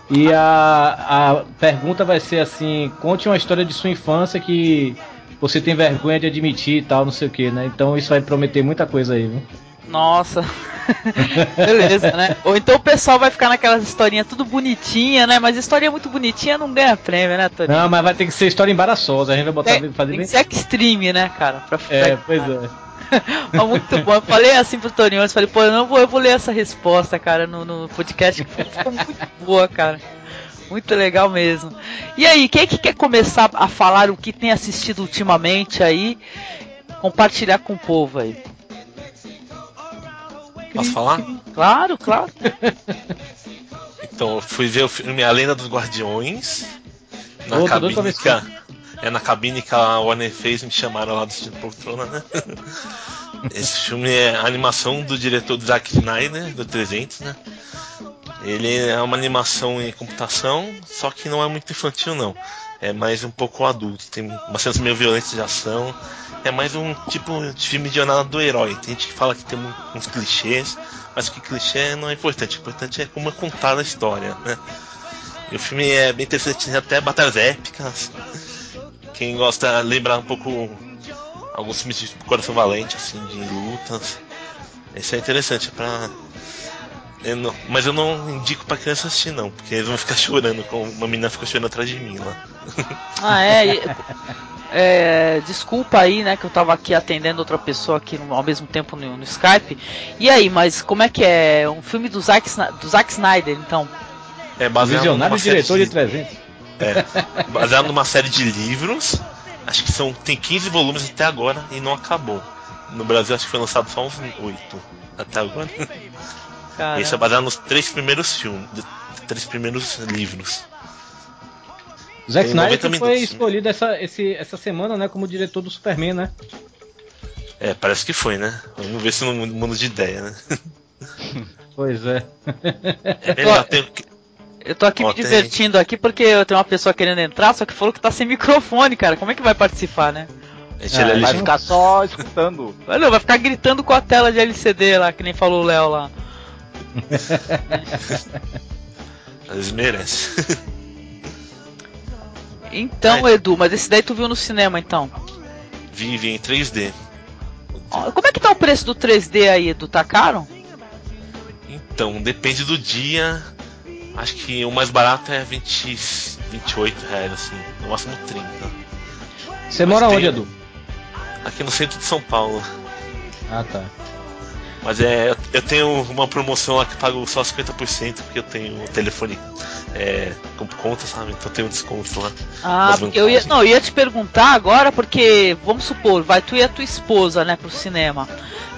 E a, a pergunta vai ser assim: conte uma história de sua infância que você tem vergonha de admitir e tal, não sei o que, né? Então isso vai prometer muita coisa aí, viu? Nossa. Beleza, né? Ou então o pessoal vai ficar naquelas historinhas tudo bonitinha, né? Mas historinha muito bonitinha não ganha prêmio, né, Tony? Não, mas vai ter que ser história embaraçosa. A gente vai botar Tem, fazer tem bem. que ser extreme, né, cara? Pra, É, pra- pois é. Mas muito bom. Eu falei assim pro Toninho, eu falei, pô, eu não vou, eu vou ler essa resposta, cara, no, no podcast, que ficou muito boa, cara. Muito legal mesmo. E aí, quem é que quer começar a falar o que tem assistido ultimamente aí? Compartilhar com o povo aí. Posso falar? Claro, claro. Então, eu fui ver o filme A Lenda dos Guardiões. Na pra cabine é na cabine que a Warner fez, me chamaram lá do Estilo Poltrona, né? Esse filme é a animação do diretor Zack Snyder, do 300, né? Ele é uma animação em computação, só que não é muito infantil, não. É mais um pouco adulto. Tem cenas meio violentas de ação. É mais um tipo de filme de jornada do herói. Tem gente que fala que tem uns clichês, mas que clichê não é importante. O importante é como é contada a história, né? E o filme é bem interessante, tem até batalhas épicas. Quem gosta, lembra um pouco alguns filmes de Coração Valente, assim, de lutas. Esse é interessante, é pra. eu não- mas eu não indico pra criança assistir, não, porque eles vão ficar chorando, como uma menina ficou chorando atrás de mim lá. Ah, é. é, desculpa aí, né, que eu tava aqui atendendo outra pessoa aqui no- ao mesmo tempo no, no Skype. E aí, mas como é que é? Um filme do Zack, do Zack Snyder, então? É baseado Visionário diretor de de, 300. É, baseado numa série de livros. Acho que são tem 15 volumes até agora e não acabou. No Brasil acho que foi lançado só uns 8 até agora. Cara, Esse é baseado nos três primeiros filmes, três primeiros livros. Zack Tem Snyder 90 que foi minutos. escolhido essa, esse, essa semana, né, como diretor do Superman, né? É, parece que foi, né? Vamos ver se não muda de ideia, né? Pois é. É legal, tem- eu tô aqui Ó, me tem- divertindo aqui porque eu tenho uma pessoa querendo entrar, só que falou que tá sem microfone, cara. Como é que vai participar, né? Ah, ele- Vai ficar só escutando. Vai, não, vai ficar gritando com a tela de LCD lá, que nem falou o Léo lá. Eles merecem. Então, É. Edu, mas esse daí tu viu no cinema, então? Vive em 3D. Ó, Como é que tá o preço do 3D aí, Edu? Tá caro? Então, depende do dia. Acho que o mais barato é 20, 28 reais, assim. No máximo 30. Você Mas mora tem- onde, Edu? Aqui no centro de São Paulo. Ah, tá. Mas é, eu tenho uma promoção lá que pago só 50% porque eu tenho o telefone é, com conta, sabe? Então tem um desconto lá. Ah, porque eu ia, não, eu ia te perguntar agora, porque, vamos supor, vai tu e a tua esposa, né, pro cinema.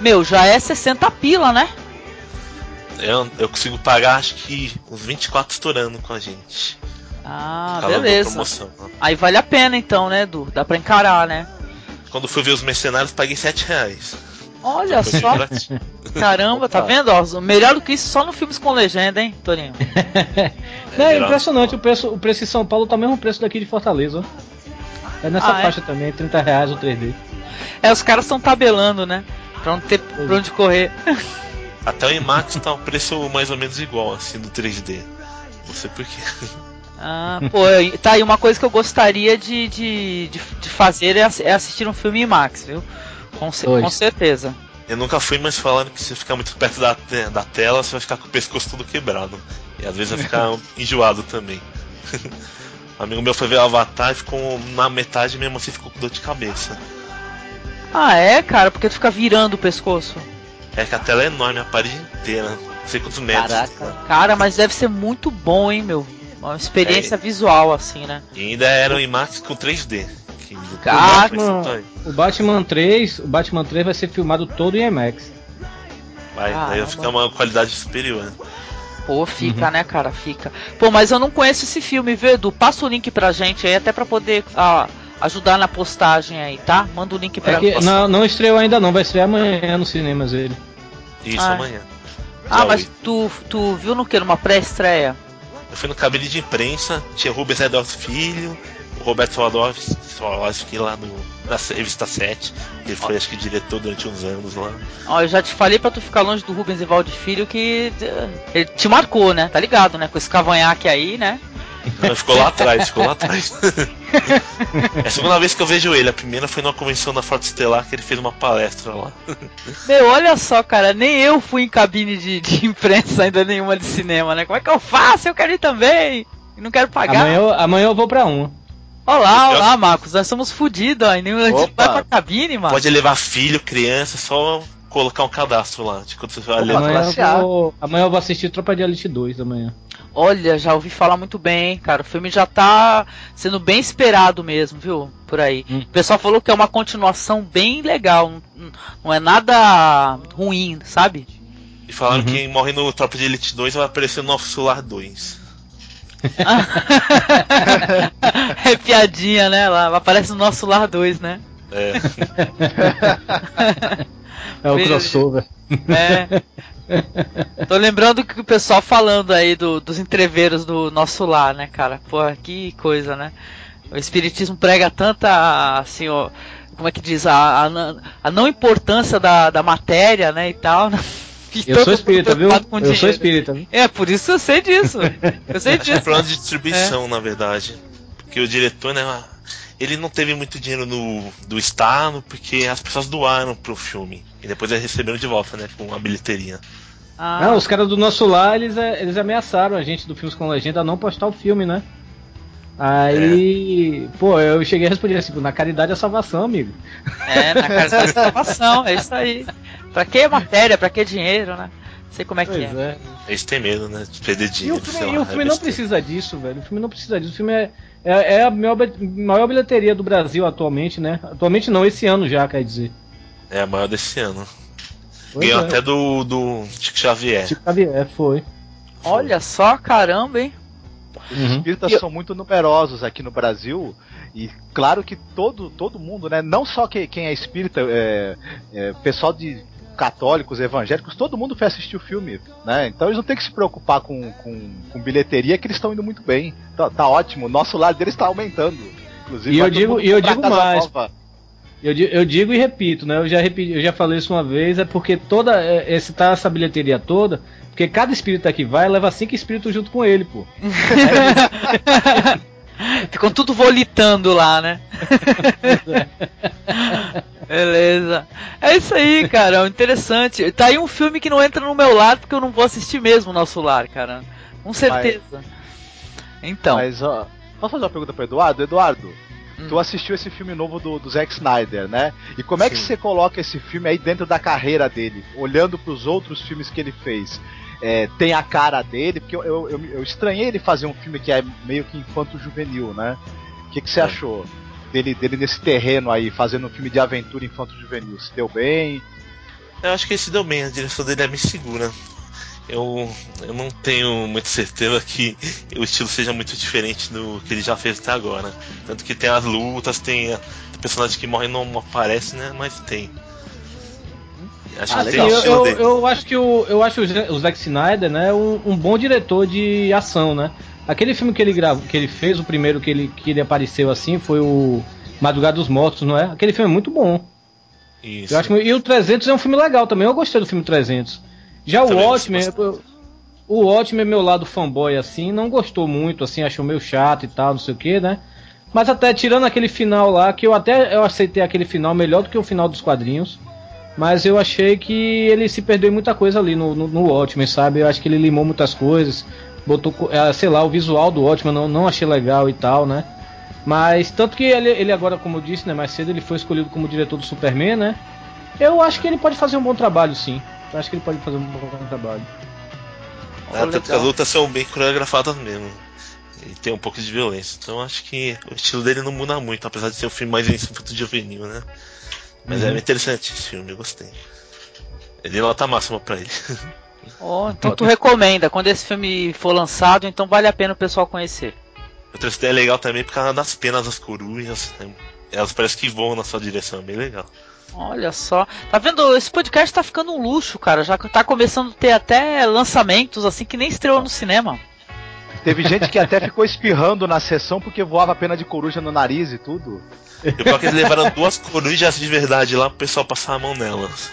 Meu, já é 60 pila, né? Eu, eu consigo pagar acho que uns 24 estourando com a gente. Ah, beleza. promoção, né? Aí vale a pena então, né, Du? Dá pra encarar, né? Quando fui ver os mercenários, paguei 7 reais. Olha só, caramba, tá vendo? Ó, melhor do que isso só no filmes com legenda, hein, Torinho? Não, é geral. impressionante, o preço, o preço em São Paulo tá o mesmo preço daqui de Fortaleza. ó. É nessa Ah, é? faixa também, 30 reais o 3D. É, os caras estão tabelando, né? Pra não ter pra onde correr. Até o IMAX tá um preço mais ou menos igual, assim, do 3D. Não sei porquê. Ah, pô, e- tá aí uma coisa que eu gostaria de, de, de, de fazer é, é assistir um filme IMAX, viu? Com, com certeza. Eu nunca fui, mas falaram que se você ficar muito perto da, te- da tela, você vai ficar com o pescoço todo quebrado. E às vezes vai ficar enjoado também. um amigo meu foi ver o Avatar e ficou na metade mesmo assim, ficou com dor de cabeça. Ah, é, cara? Porque tu fica virando o pescoço. É que a tela é enorme, a parede inteira. Não sei quantos metros. Caraca. Cara, mas deve ser muito bom, hein, meu? Uma experiência visual, assim, né? E ainda era o IMAX com 3D. Que Cara, depois vai ser- O Batman 3, o Batman 3 vai ser filmado todo em IMAX. Vai, daí Caramba. vai ficar uma qualidade superior. Pô, fica, né, cara? Fica. Pô, mas eu não conheço esse filme, viu, Edu? Passa o link pra gente aí, até pra poder ah, ajudar na postagem aí, tá? Manda o link pra É que não, não estreou ainda não, vai estrear amanhã nos cinemas ele. Isso Ah. amanhã. Ah, mas tu, tu viu no que? Numa pré-estreia? Eu fui no cabine de imprensa, tinha o Rubens Redolfo Filho, o Roberto Swarovski lá no, na revista 7, ele foi acho que diretor durante uns anos lá. Ó, eu já te falei pra tu ficar longe do Rubens Evaldo Filho que eh, ele te marcou, né? Tá ligado, né? Com esse cavanhaque aí, né? Não, ficou lá atrás, ficou lá atrás. é a segunda vez que eu vejo ele, a primeira foi numa convenção da Frota Estelar que ele fez uma palestra lá. Meu, olha só, cara, nem eu fui em cabine de, de imprensa ainda nenhuma de cinema, né? Como é que eu faço? Eu quero ir também. E não quero pagar. Amanhã, eu- amanhã eu vou pra uma. Olá, olá, Marcos. Nós somos fudidos, ó. e vai pra cabine, mano. Pode levar filho, criança, só colocar um cadastro lá. De quando você vai. Opa. Amanhã eu, vou, amanhã eu vou assistir Tropa de Elite 2 amanhã. Olha, já ouvi falar muito bem, cara. O filme já tá sendo bem esperado mesmo, viu? Por aí. Hum. O pessoal falou que é uma continuação bem legal. Não, não é nada ruim, sabe? E falaram Uhum. que quem morre no Tropa de Elite 2 vai aparecer no Nosso Solar 2. é piadinha, né? Lá aparece no nosso lar 2, né? É. É o crossover. É. Tô lembrando que o pessoal falando aí do- dos entreveiros do nosso lar, né, cara? Pô, que coisa, né? O Espiritismo prega tanta, assim, ó, como é que diz? A, a, não- a não importância da, da matéria, né, e tal. né? E Eu sou espírita, viu? Eu sou dinheiro. espírita. viu? É, por isso eu sei disso. Eu sei É disso. problema de distribuição, na verdade. Porque o diretor, né, ele não teve muito dinheiro no, do Estado, porque as pessoas doaram pro filme. E depois eles receberam de volta, né, com a bilheteria. Ah, Não, os caras do nosso lar, eles, é, eles ameaçaram a gente do Filmes com Legenda a não postar o filme, né? Aí, pô, eu cheguei a responder assim, na caridade é salvação, amigo. É, na casa da salvação, é isso aí. Pra que matéria, pra que dinheiro, né? Sei como é que Pois é. é. Eles têm medo, né, de perder E dinheiro. o sei filme, lá, e o é filme não besteira. precisa disso, velho. O filme não precisa disso. O filme é, é, é a maior, maior bilheteria do Brasil atualmente, né? Atualmente não, esse ano já, quer dizer. É a maior desse ano. Pois Ganhou é. até do, do Chico Xavier. Chico Xavier, foi. Olha só, caramba, hein? Os Uhum. espíritas E eu- são muito numerosos aqui no Brasil e claro que todo, todo mundo, né? Não só que, quem é espírita, é, é, pessoal de católicos, evangélicos, todo mundo foi assistir o filme, né? Então eles não tem que se preocupar com, com, com bilheteria, que eles estão indo muito bem. Tá, tá ótimo, nosso lado deles está aumentando. Inclusive, E eu digo- e eu digo mais. nova. Eu, eu digo e repito, né? Eu já, repeti, eu já falei isso uma vez, é porque toda é, esse tá essa bilheteria toda, porque cada espírita que vai leva cinco espíritos junto com ele, pô. Ficam tudo volitando lá, né? Beleza. É isso aí, cara. Interessante. Tá aí um filme que não entra no meu lar porque eu não vou assistir mesmo o nosso lar, cara. Com certeza. Então. Mas, ó, posso fazer uma pergunta pro Eduardo? Eduardo, tu assistiu esse filme novo do, do Zack Snyder, né? E como é que você coloca esse filme aí dentro da carreira dele, olhando para os outros filmes que ele fez? É, tem a cara dele, porque eu, eu, eu, estranhei ele fazer um filme que é meio que infanto-juvenil, né? O que, que você é. achou dele, dele nesse terreno aí, fazendo um filme de aventura infanto-juvenil? Se deu bem? Eu acho que ele se deu bem, a direção dele é bem segura eu, eu não tenho muita certeza que o estilo seja muito diferente do que ele já fez até agora. Tanto que tem as lutas, tem, personagens que morrem não aparecem, né? Mas tem. Acho ah, que tem eu, eu, eu, acho que o, eu acho o Zack Snyder, né, um, um, bom diretor de ação, né? Aquele filme que ele gravou, que ele fez, o primeiro que ele, que ele apareceu assim, foi o Madrugada dos Mortos, não é? Aquele filme é muito bom. Isso. Eu acho que, e o 300 é um filme legal também. Eu gostei do filme 300. Já o Watchmen, o Watchmen, meu lado fanboy, assim, não gostou muito, assim, achou meio chato e tal, não sei o que, né? Mas até tirando aquele final lá, que eu até eu aceitei aquele final melhor do que o final dos quadrinhos. Mas eu achei que ele se perdeu em muita coisa ali no, no, no Watchmen, sabe? Eu acho que ele limou muitas coisas. Botou, é, sei lá, o visual do Watchmen não, não achei legal e tal, né? Mas tanto que ele, ele agora, como eu disse, né, mais cedo, ele foi escolhido como diretor do Superman, né? Eu acho que ele pode fazer um bom trabalho, sim. Eu acho que ele pode fazer um bom trabalho. É, tanto que as lutas são bem coreografadas mesmo. E tem um pouco de violência. Então acho que o estilo dele não muda muito, apesar de ser um filme mais infanto juvenil, né? Mas é uhum. é interessante esse filme, eu gostei. Ele nota máxima pra ele. Oh, então tu recomenda, quando esse filme for lançado, então vale a pena o pessoal conhecer. O texto é legal também por causa das penas das corujas. Elas parecem que voam na sua direção, é bem legal. Olha só. Tá vendo? Esse podcast tá ficando um luxo, cara. Já tá começando a ter até lançamentos assim que nem estreou no cinema. Teve gente que até ficou espirrando na sessão porque voava pena de coruja no nariz e tudo. Eu que eles levaram duas corujas de verdade lá pro pessoal passar a mão nelas.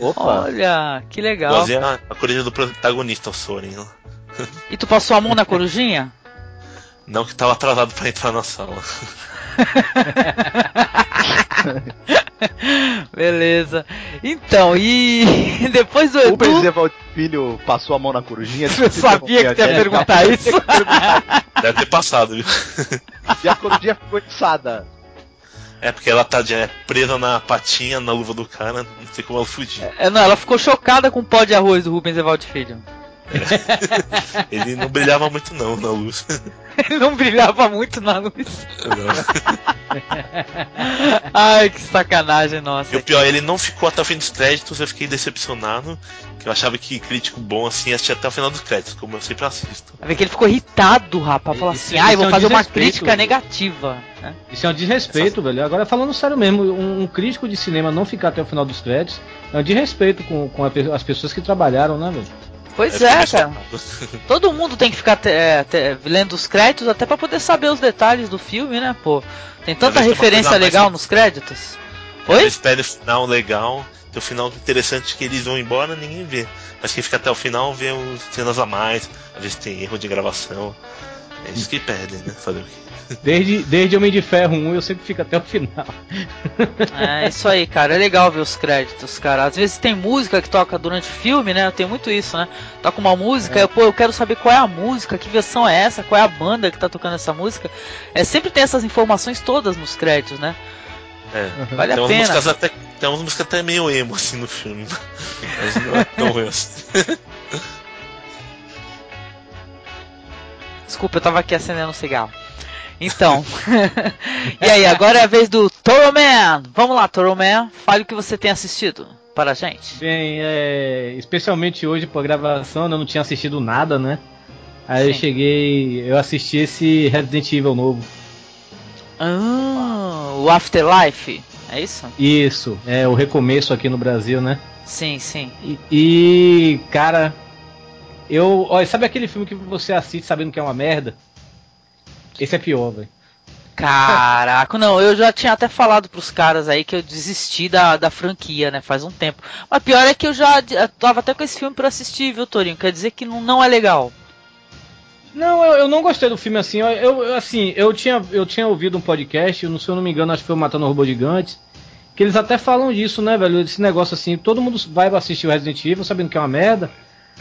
Opa. Olha, que legal. a, a coruja do protagonista, o Soren. E tu passou a mão na corujinha? Não, que tava atrasado para entrar na sala. Beleza. Então, e depois do Edu... O Filho passou a mão na corujinha. Eu sabia que tu ia perguntar isso. Deve ter passado, viu? E a corujinha ficou içada. É porque ela tá é, presa na patinha, na luva do cara, não sei como ela fugir. É, não, ela ficou chocada com o pó de arroz do Rubens Evaldo Filho. É. Ele não brilhava muito não na luz. Ele não brilhava muito na luz. Ai, que sacanagem, nossa. E o pior, ele não ficou até o fim dos créditos, eu fiquei decepcionado. Que eu achava que crítico bom assim assistia até o final dos créditos, como eu sempre assisto. Vai ver que ele ficou irritado, rapaz. Falou assim, ai, ah, vou é um fazer uma crítica negativa. Né? Isso é um desrespeito, Essa... velho. Agora falando sério mesmo, um, um, crítico de cinema não ficar até o final dos créditos é um desrespeito com, com a, as pessoas que trabalharam, né, velho? Pois é, é cara. Todo mundo tem que ficar é, lendo os créditos até para poder saber os detalhes do filme, né, pô? Tem tanta referência legal nos créditos. Oi? Eles pedem o final legal, tem o final interessante que eles vão embora, ninguém vê. Mas quem fica até o final vê os cenas a mais, às vezes tem erro de gravação. É isso que perdem, né? Fazer o quê? Desde, desde Homem de Ferro 1 eu sempre fico até o final. É isso aí, cara. É legal ver os créditos, cara. Às vezes tem música que toca durante o filme, né? Tem muito isso, né? Toca uma música, é. eu, pô, eu quero saber qual é a música, que versão é essa, qual é a banda que tá tocando essa música. É, sempre tem essas informações todas nos créditos, né? É, vale tem a pena. Até, tem umas músicas até meio emo assim no filme. Mas não é tão ruim assim. Desculpa, eu tava aqui acendendo um cigarro. Então. e aí, agora é a vez do Toro Man. Vamos lá, Toro Man. Fale o que você tem assistido para a gente. Bem, é, especialmente hoje para gravação, eu não tinha assistido nada, né? Aí Sim. eu cheguei, eu assisti esse Resident Evil novo. Ah, o Afterlife, é isso? Isso, é o recomeço aqui no Brasil, né? Sim, sim. E, e cara, eu, olha, sabe aquele filme que você assiste sabendo que é uma merda? Esse é pior, velho. Caraca, não, eu já tinha até falado pros caras aí que eu desisti da, da franquia, né, faz um tempo. Mas pior é que eu já eu tava até com esse filme pra assistir, viu, Torinho? Quer dizer que não, não é legal. Não, eu, eu não gostei do filme assim. Eu, eu, assim, eu tinha, eu tinha ouvido um podcast, se eu não me engano, acho que foi o Matando o Robô Gigante, que eles até falam disso, né, velho? Esse negócio assim, todo mundo vai assistir o Resident Evil sabendo que é uma merda.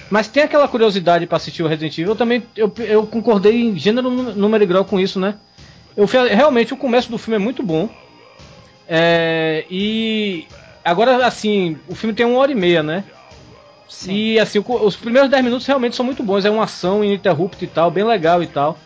Mas tem aquela curiosidade para assistir o Resident Evil, eu também eu, eu concordei em gênero, número e grau com isso, né? Eu, realmente o começo do filme é muito bom. É, e agora, assim, o filme tem uma hora e meia, né? Sim. E assim, os primeiros 10 minutos realmente são muito bons. É uma ação ininterrupta e tal, bem legal e tal.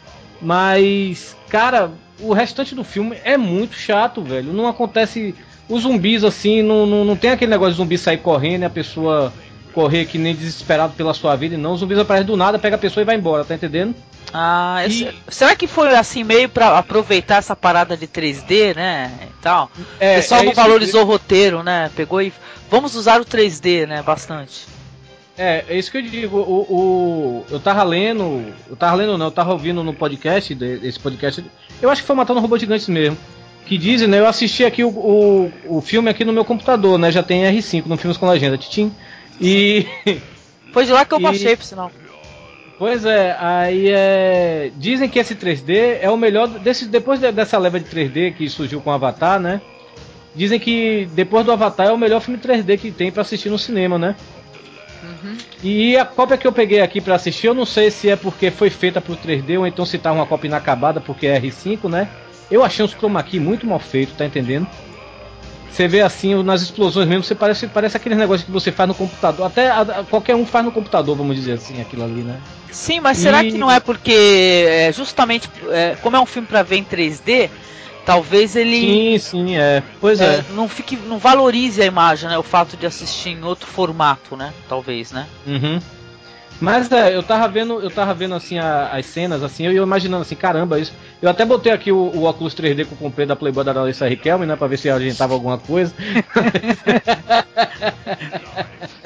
Mas, cara, o restante do filme é muito chato, velho. Não acontece. Os zumbis, assim, não, não, não tem aquele negócio de zumbi sair correndo e a pessoa correr que nem desesperado pela sua vida. Não, os zumbis aparecem do nada, pega a pessoa e vai embora, tá entendendo? Ah, e... será que foi assim meio para aproveitar essa parada de 3D, né? E tal. É, o pessoal é não valorizou que... o roteiro, né? Pegou e vamos usar o 3D, né? Bastante. É, é isso que eu digo. O, o, eu tava lendo. Eu tava lendo, não, eu tava ouvindo no podcast, desse podcast. Eu acho que foi Matando Robô Gigantes mesmo. Que dizem, né? Eu assisti aqui o, o, o filme aqui no meu computador, né? Já tem R5 no Filmes com Legenda, Titim. E. Foi de lá que eu baixei, e... por sinal. Pois é, aí é. Dizem que esse 3D é o melhor. Desse, depois dessa leva de 3D que surgiu com o Avatar, né? Dizem que depois do Avatar é o melhor filme 3D que tem para assistir no cinema, né? Uhum. E a cópia que eu peguei aqui para assistir, eu não sei se é porque foi feita pro 3D ou então se tá uma cópia inacabada porque é R5, né? Eu achei uns chroma key muito mal feito, tá entendendo? Você vê assim, nas explosões mesmo, você parece, parece aquele negócio que você faz no computador. Até a, qualquer um faz no computador, vamos dizer assim, aquilo ali, né? Sim, mas e... será que não é porque é, justamente é, como é um filme para ver em 3D, Talvez ele. Sim, sim, é. Pois é. é. Não fique. Não valorize a imagem, né? O fato de assistir em outro formato, né? Talvez, né? Uhum. Mas é, eu tava vendo, eu tava vendo assim a, as cenas, assim, eu ia imaginando assim, caramba, isso. Eu até botei aqui o, o óculos 3D que eu comprei da Playboy da Larissa Riquelme, né? Pra ver se adiantava alguma coisa.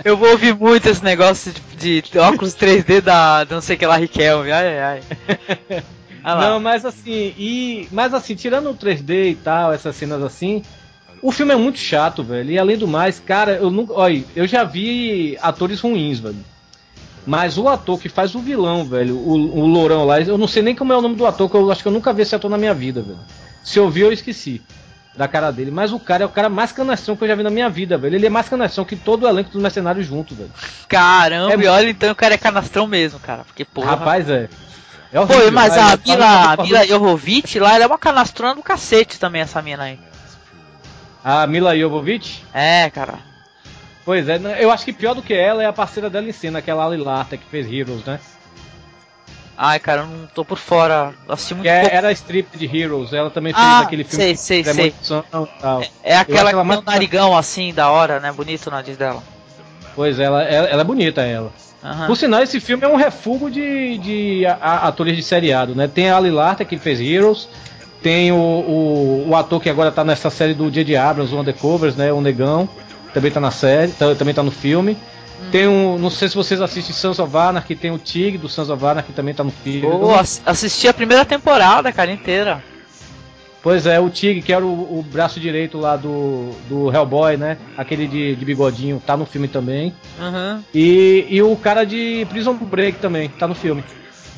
eu vou ouvir muito esse negócio de, de óculos 3D da não sei que lá Riquelme. Ai, ai. Ah não, mas assim, e. Mas assim, tirando o 3D e tal, essas cenas assim, o filme é muito chato, velho. E além do mais, cara, eu nunca. Olha, eu já vi atores ruins, velho. Mas o ator que faz o vilão, velho, o, o Lourão lá, eu não sei nem como é o nome do ator, que eu acho que eu nunca vi esse ator na minha vida, velho. Se eu vi, eu esqueci da cara dele. Mas o cara é o cara mais canastrão que eu já vi na minha vida, velho. Ele é mais canastrão que todo o elenco dos mercenários junto, velho. Caramba, é... e olha então o cara é canastrão mesmo, cara. Porque, porra. Rapaz, é. É horrível, Pô, mas a Mila, Mila Jovovich lá, ela é uma canastrona do cacete também, essa mina aí. A Mila Jovovich? É, cara. Pois é, né, eu acho que pior do que ela é a parceira dela em cena, aquela Ali Larta que fez Heroes, né? Ai, cara, eu não tô por fora. Assisti muito é, Era a strip de Heroes, ela também fez ah, aquele filme sei, sei, sei. Tal. É, é aquela que tem um narigão assim, da hora, né? Bonito o nariz dela. Pois ela, ela, ela é bonita, ela. Uhum. Por sinal, esse filme é um refúgio de, de atores de seriado, né? Tem a Ali Larter, que fez Heroes, tem o, o, o, ator que agora tá nessa série do Dia de Abrams, o Undercovers, né? O Negão, também tá na série, tá, também tá no filme. Hum. Tem um, não sei se vocês assistem Sons of Anarchy, tem o Tig do Sons of Anarchy, que também tá no filme. Oh, assisti a primeira temporada, cara, inteira. Pois é, o Tig, que era o, o, braço direito lá do, do Hellboy, né? Aquele de, de bigodinho, tá no filme também. Uhum. E, e o cara de Prison Break também, tá no filme.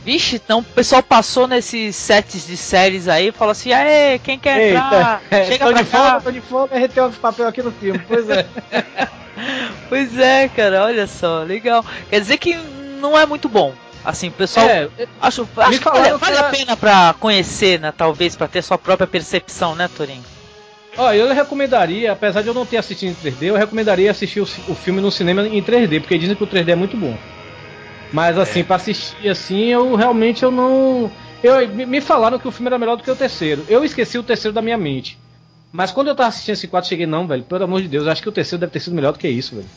Vixe, então o pessoal passou nesses sets de séries aí e falou assim: aê, quem quer Eita, entrar? É, Chega tô pra de cá. Fome, tô de fome, tem um papel aqui no filme, pois é. pois é, cara, olha só, legal. Quer dizer que não é muito bom. Assim, o pessoal. É, acho acho que vale, vale a pena pra conhecer, né? Talvez, pra ter sua própria percepção, né, Torinho? Ó, eu recomendaria, apesar de eu não ter assistido em 3D, eu recomendaria assistir o, o filme no cinema em 3D, porque dizem que o 3D é muito bom. Mas assim, é. para assistir assim, eu realmente eu não. Eu, me falaram que o filme era melhor do que o terceiro. Eu esqueci o terceiro da minha mente. Mas quando eu tava assistindo esse 4, cheguei, não, velho, pelo amor de Deus, acho que o terceiro deve ter sido melhor do que isso, velho.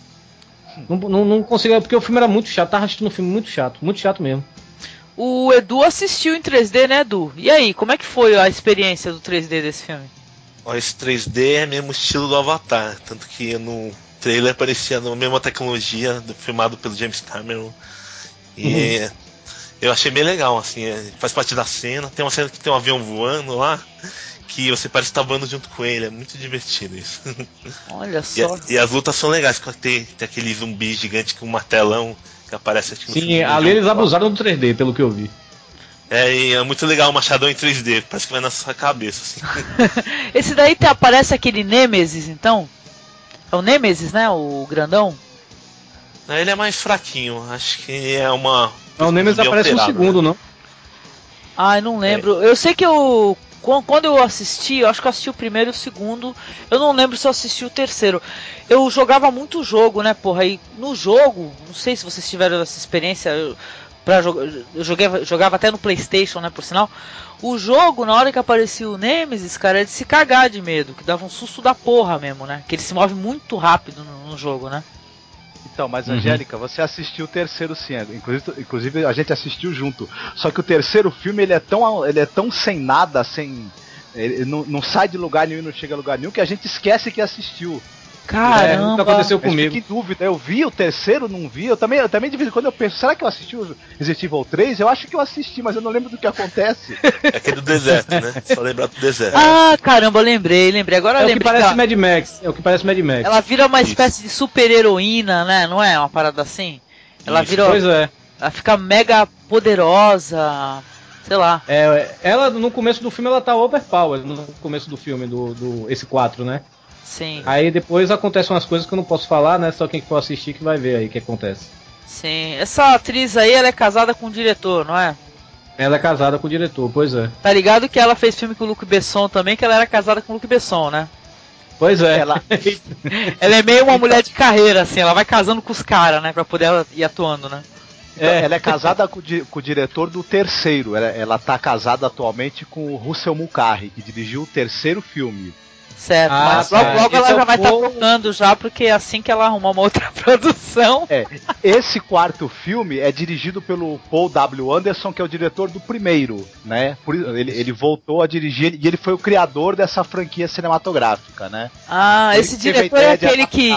Não, não, não conseguia, porque o filme era muito chato, tava assistindo um filme muito chato, muito chato mesmo. O Edu assistiu em 3D, né, Edu? E aí, como é que foi a experiência do 3D desse filme? Ó, esse 3D é mesmo estilo do Avatar, tanto que no trailer aparecia a mesma tecnologia filmado pelo James Cameron. E uhum. eu achei bem legal, assim, é, faz parte da cena. Tem uma cena que tem um avião voando lá que você parece estar voando junto com ele. É muito divertido isso. Olha só. E, e as lutas são legais, tem, tem aquele zumbi gigante com um martelão que aparece aqui no Sim, ali eles abusaram do 3D, pelo que eu vi. É, e é muito legal o machadão em 3D, parece que vai na sua cabeça, assim. Esse daí te, aparece aquele Nemesis, então? É o Nemesis, né? O grandão? Ele é mais fraquinho, acho que é uma. Não, o Nemesis aparece no segundo, né? não? Ah, eu não lembro. É. Eu sei que eu Quan- Quando eu assisti, eu acho que eu assisti o primeiro e o segundo. Eu não lembro se eu assisti o terceiro. Eu jogava muito jogo, né, porra? E no jogo, não sei se vocês tiveram essa experiência. Eu, pra eu joguei, jogava até no PlayStation, né, por sinal. O jogo, na hora que aparecia o Nemesis, cara, é de se cagar de medo, que dava um susto da porra mesmo, né? Que ele se move muito rápido no, no jogo, né? Então, mas Uhum. Angélica, você assistiu o terceiro sim, inclusive, inclusive a gente assistiu junto. Só que o terceiro filme ele é tão, ele é tão sem nada, sem ele não, não sai de lugar nenhum, e não chega a lugar nenhum que a gente esquece que assistiu. É, Caramba! nunca aconteceu comigo. em dúvida. Eu vi o terceiro, não vi. Eu também, eu também de vez em quando eu penso, será que eu assisti o Resident Evil 3? Eu acho que eu assisti, mas eu não lembro do que acontece. É aquele do deserto, né? Só lembrar do deserto. Ah, caramba, eu lembrei, lembrei. Agora É eu o que parece Mad Max. É o que parece Mad Max. ela vira uma Isso. espécie de super heroína, né? Não é uma parada assim? Ela Isso. vira. Pois é. Ela fica mega poderosa. Sei lá. É, ela no começo do filme ela tá overpower, no começo do filme, do, do esse 4, né? Sim, Aí depois acontecem umas coisas que eu não posso falar, né? Só quem for assistir que vai ver aí o que acontece. sim. Essa atriz aí, ela é casada com o diretor, não é? Ela é casada com o diretor, pois é. Tá ligado que ela fez filme com o Luc Besson também, que ela era casada com o Luc Besson, né? Pois é. Ela- Ela é meio uma mulher de carreira, assim, ela vai casando com os caras, né? Pra poder ir atuando, né? Então, É. Ela é casada com, com o diretor do terceiro. Ela, ela tá casada atualmente com o Russell Mulcahy, que dirigiu o terceiro filme. Certo, Ah, mas tá. logo, logo ela é já vai estar Paul- tocando já, porque é assim que ela arrumar uma outra produção. É, esse quarto filme é dirigido pelo Paul W. Anderson, que é o diretor do primeiro, né? Por ele, ele voltou a dirigir e ele foi o criador dessa franquia cinematográfica, né? Ah, Ele esse diretor é aquele que,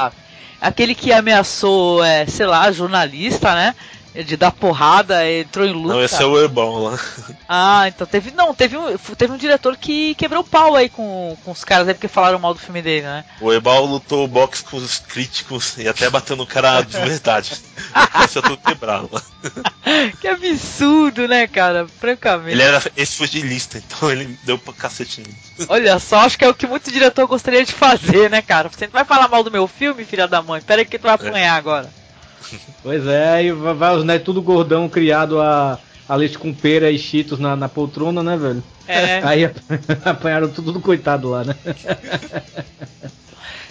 aquele que ameaçou, é, sei lá, jornalista, né? De dar porrada, entrou em luta. Não, esse é o Airborne lá. Ah, então teve. Não, teve um, teve um diretor que quebrou o pau aí com, com os caras aí porque falaram mal do filme dele, né? O Ebal lutou boxe com os críticos e até bateu no cara de verdade. Eu tô quebrado. Que absurdo, né, cara? Francamente. Ele era ex-fugilista, então ele deu pra cacete nele. Olha só, acho que é o que muito diretor gostaria de fazer, né, cara? Você não vai falar mal do meu filme, filha da mãe? Pera aí que tu vai apanhar agora. Pois é, aí vai os netos tudo gordão, criado a, a leite com pera e cheetos na, na poltrona, né, velho? É. Aí ap- apanharam tudo do coitado lá, né?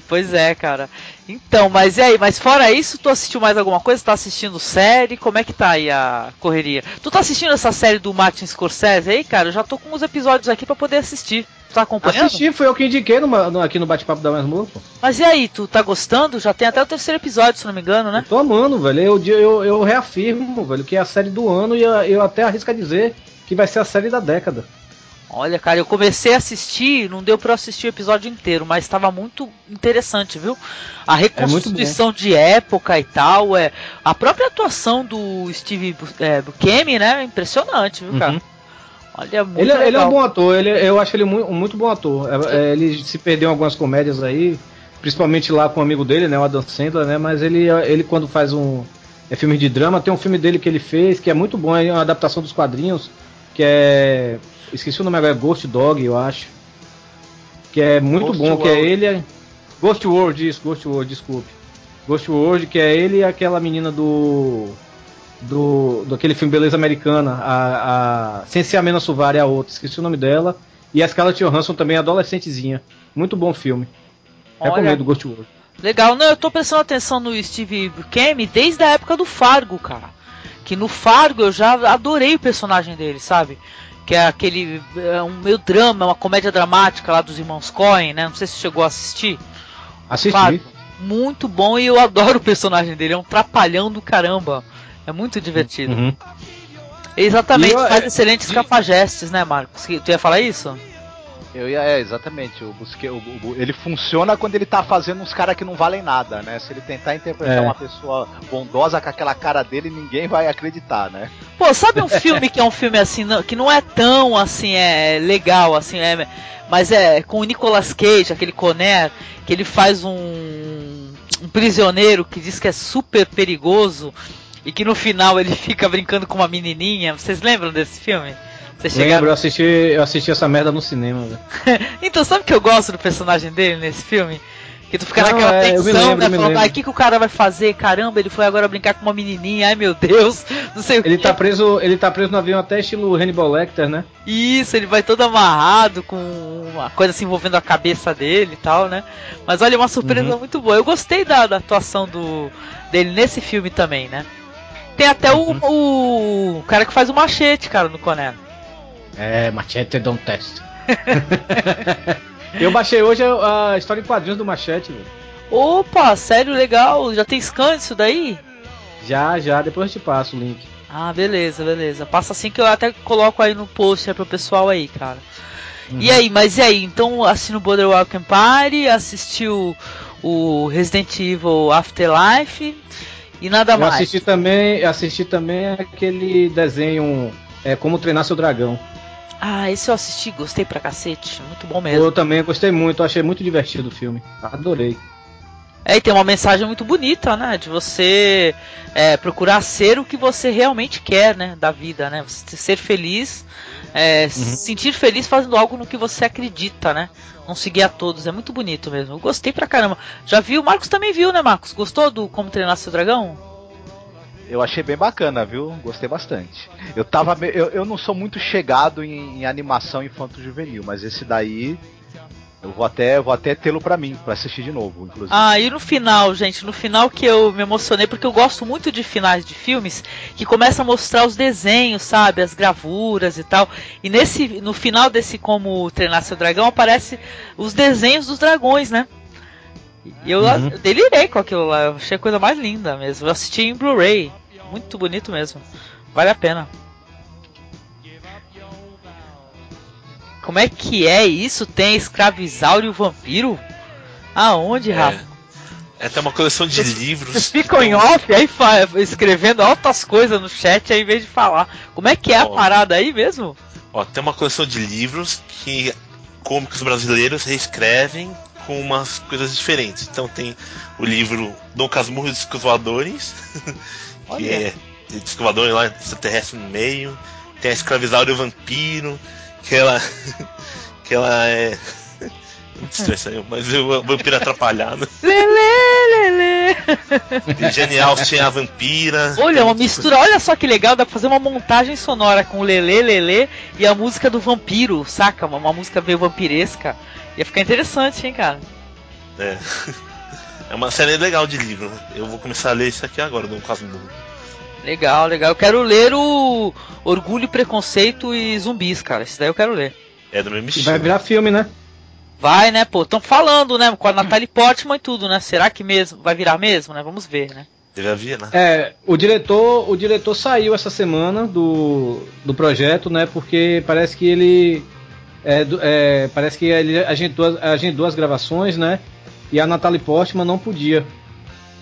Pois é, cara. Então, mas e aí? Mas fora isso, tu assistiu mais alguma coisa? Tá assistindo série? Como é que tá aí a correria? Tu tá assistindo essa série do Martin Scorsese aí, cara? Eu já tô com os episódios aqui pra poder assistir. Tu tá acompanhando? Assisti, foi eu que indiquei numa- no- aqui no bate-papo da Masmorra, pô. Mas e aí, tu tá gostando? Já tem até o terceiro episódio, se não me engano, né? Eu tô amando, velho. Eu, eu, eu reafirmo, velho, que é a série do ano e eu, eu até arrisco a dizer que vai ser a série da década. Olha, cara, eu comecei a assistir, não deu pra eu assistir o episódio inteiro, mas estava muito interessante, viu? A reconstituição de época e tal, é a própria atuação do Steve é, Buscemi, né? Impressionante, viu, cara? Uhum. Olha, muito Ele, ele é legal. um bom ator, ele, eu acho ele muito, muito bom ator. É, é, ele se perdeu em algumas comédias aí, principalmente lá com o amigo dele, né, o Adam Sandler, né, mas ele, ele quando faz um é filme de drama, tem um filme dele que ele fez que é muito bom, é uma adaptação dos quadrinhos, que é esqueci o nome agora, é Ghost Dog, eu acho. Que é muito Ghost bom, que é World. ele, Ghost World, isso, Ghost World, desculpe. Ghost World, que é ele e aquela menina do do, do aquele filme Beleza Americana, a, a Sem Amena Suvari, a outra, esqueci o nome dela. E a Scarlett Johansson também, adolescentezinha. Muito bom filme. Olha. Recomendo Ghost World. Legal, não, eu tô prestando atenção no Steve Buscemi desde a época do Fargo, cara. Que no Fargo eu já adorei o personagem dele, sabe? Que é aquele. É um meio drama, uma comédia dramática lá dos irmãos Coen, né? Não sei se chegou a assistir. Assisti. Fargo. Muito bom e eu adoro o personagem dele, é um trapalhão do caramba. É muito divertido. Uhum. Exatamente, E eu- faz é, excelentes de- capagestes, né, Marcos? Que- Tu ia falar isso? Eu ia, é, exatamente. O- o- ele funciona quando ele tá fazendo uns caras que não valem nada, né? Se ele tentar interpretar É. uma pessoa bondosa com aquela cara dele, ninguém vai acreditar, né? Pô, sabe um filme que é um filme assim, não- que não é tão assim, é legal, assim, é, mas é com o Nicolas Cage, aquele Conner, que ele faz um, um prisioneiro que diz que é super perigoso e que no final ele fica brincando com uma menininha. Vocês lembram desse filme? Vocês Lembro, chegaram? eu assisti, eu assisti essa merda no cinema, então, sabe que eu gosto do personagem dele nesse filme? Que tu fica Não, naquela é, tensão, lembro, né? Falando, lembro. ai, o que, que o cara vai fazer? Caramba, ele foi agora brincar com uma menininha, ai meu Deus, não sei o Ele quê. tá preso, ele tá preso no avião até estilo Hannibal Lecter, né? Isso, ele vai todo amarrado com uma coisa assim envolvendo a cabeça dele e tal, né? Mas olha, uma surpresa Uhum. muito boa. Eu gostei da, da atuação do, dele nesse filme também, né? Tem até Uhum. o, o cara que faz o machete, cara, no Conan. É, Machete Don't Test. eu baixei hoje a, história em quadrinhos do Machete, velho. Opa, sério, legal. Já tem scan disso daí? Já, já, depois eu te passo o link. Ah, beleza, beleza. Passa assim que eu até coloco aí no post aí pro pessoal aí, cara. Uhum. E aí, mas e aí? Então assina o Border Welcome Party, assistiu o Resident Evil Afterlife e nada Eu mais. assisti também, assisti também aquele desenho é, Como Treinar Seu Dragão. Ah, esse eu assisti, gostei pra cacete. Muito bom mesmo. Eu também gostei muito, achei muito divertido o filme. Adorei. É, e tem uma mensagem muito bonita, né? De você é, procurar ser o que você realmente quer, né? Da vida, né? Você ser feliz, é, se sentir feliz fazendo algo no que você acredita, né? Não seguir a todos. É muito bonito mesmo. Eu gostei pra caramba. Já viu? O Marcos também viu, né, Marcos? Gostou do Como Treinar Seu Dragão? Eu achei bem bacana, viu? Gostei bastante. Eu tava. Eu, eu não sou muito chegado em, em animação infanto-juvenil, mas esse daí. Eu vou até, vou até tê-lo pra mim, pra assistir de novo, inclusive. Ah, e no final, gente, no final que eu me emocionei, porque eu gosto muito de finais de filmes que começa a mostrar os desenhos, sabe, as gravuras e tal. E nesse, no final desse Como Treinar Seu Dragão aparece os desenhos dos dragões, né? E eu, Uhum. eu delirei com aquilo lá, eu achei a coisa mais linda mesmo. Eu assisti em Blu-ray, muito bonito mesmo, vale a pena. Como é que é isso? Tem escravizauro e o vampiro? Aonde, Rafa? É até uma coleção de livros. Vocês ficam em off aí escrevendo altas coisas no chat aí, em vez de falar. Como é que é a Ó. parada aí mesmo? Ó, tem uma coleção de livros que cômicos brasileiros reescrevem com umas coisas diferentes. Então tem o livro Dom Casmurro e os Discos Voadores, que é Disco Voador lá, extraterrestre no meio. Tem a Escravizauro e o Vampiro, que ela. que ela é. Estranho, mas o vampiro atrapalhado. Lelê, lelê. Genial tinha a vampira. Olha, uma mistura, olha só que legal, dá pra fazer uma montagem sonora com o Lelê, Lelê e a música do vampiro, saca? Uma, uma música meio vampiresca. Ia ficar interessante, hein, cara? É. É uma série legal de livro. Eu vou começar a ler isso aqui agora, Dom Casmurro. Legal, legal. Eu quero ler o Orgulho, Preconceito e Zumbis, cara. Esse daí eu quero ler. É do mesmo estilo. vai virar filme, né? Vai, né, pô? Estão falando, né? Com a Natalie Portman e tudo, né? Será que mesmo vai virar mesmo, né? Vamos ver, né? Deve haver, né? É, o diretor, o diretor saiu essa semana do, do projeto, né? Porque parece que ele é, é, parece que ele agendou, as- agendou as gravações, né? E a Natalie Portman não podia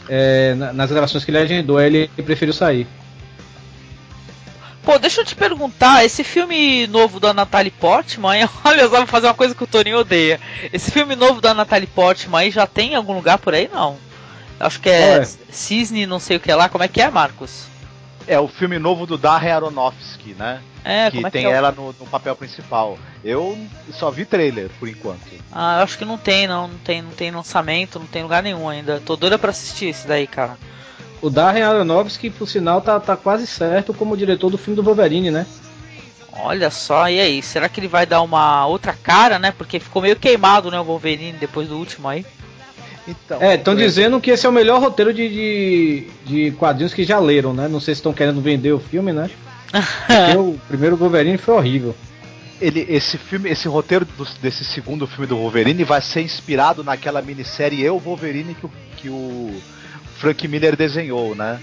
é, na- nas gravações que ele agendou, ele preferiu sair. Pô, deixa eu te perguntar, esse filme novo da Natalie Portman, olha só, vou fazer uma coisa que o Toninho odeia. Esse filme novo da Natalie Portman aí já tem em algum lugar por aí, não? Acho que é, é? Cisne, não sei o que lá. Como é que é, Marcos? É o filme novo do Darren Aronofsky, né? É, que como é tem que é? o- ela no, no papel principal. Eu só vi trailer por enquanto. Ah, eu acho que não tem, não. Não tem, não tem lançamento, não tem lugar nenhum ainda. Tô doida pra assistir esse daí, cara. O Darren Aronofsky, por sinal, tá, tá quase certo como diretor do filme do Wolverine, né? Olha só, e aí? Será que ele vai dar uma outra cara, né? Porque ficou meio queimado, né? O Wolverine depois do último aí. Então, É, estão dizendo que esse é o melhor roteiro de, de, de quadrinhos que já leram, né? Não sei se estão querendo vender o filme, né? Porque o primeiro Wolverine foi horrível. ele, esse filme, esse roteiro do- desse segundo filme do Wolverine vai ser inspirado naquela minissérie Eu Wolverine que o, que o Frank Miller desenhou, né?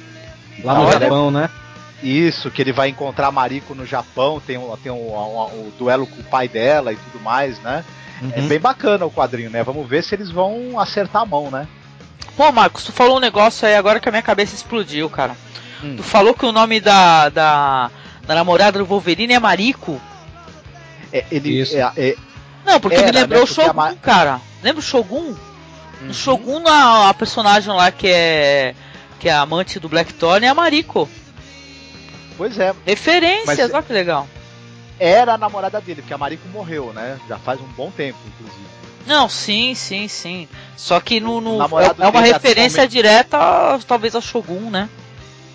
Lá no Olha, Japão, né? Isso, que ele vai encontrar Mariko no Japão, tem, um, tem um, um- um duelo com o pai dela e tudo mais, né? É Uhum. bem bacana o quadrinho, né? Vamos ver se eles vão acertar a mão, né? Pô, Marcos, tu falou um negócio aí agora que a minha cabeça explodiu, cara. Hum. Tu falou que o nome da, da, da namorada do Wolverine é Mariko. É, ele Isso. é- é- Não, porque me Era, lembrou né, o porque a Shogun, Ma- cara. Lembra o Shogun? Uhum. No Shogun, a, a personagem lá que é que é a amante do Black Thorn é a Mariko. Pois é, Referências, olha que legal. era a namorada dele, porque a Mariko morreu, né? Já faz um bom tempo, inclusive. Não, sim, sim, sim. Só que no, no- é uma referência atualmente- direta, talvez, ao Shogun, né?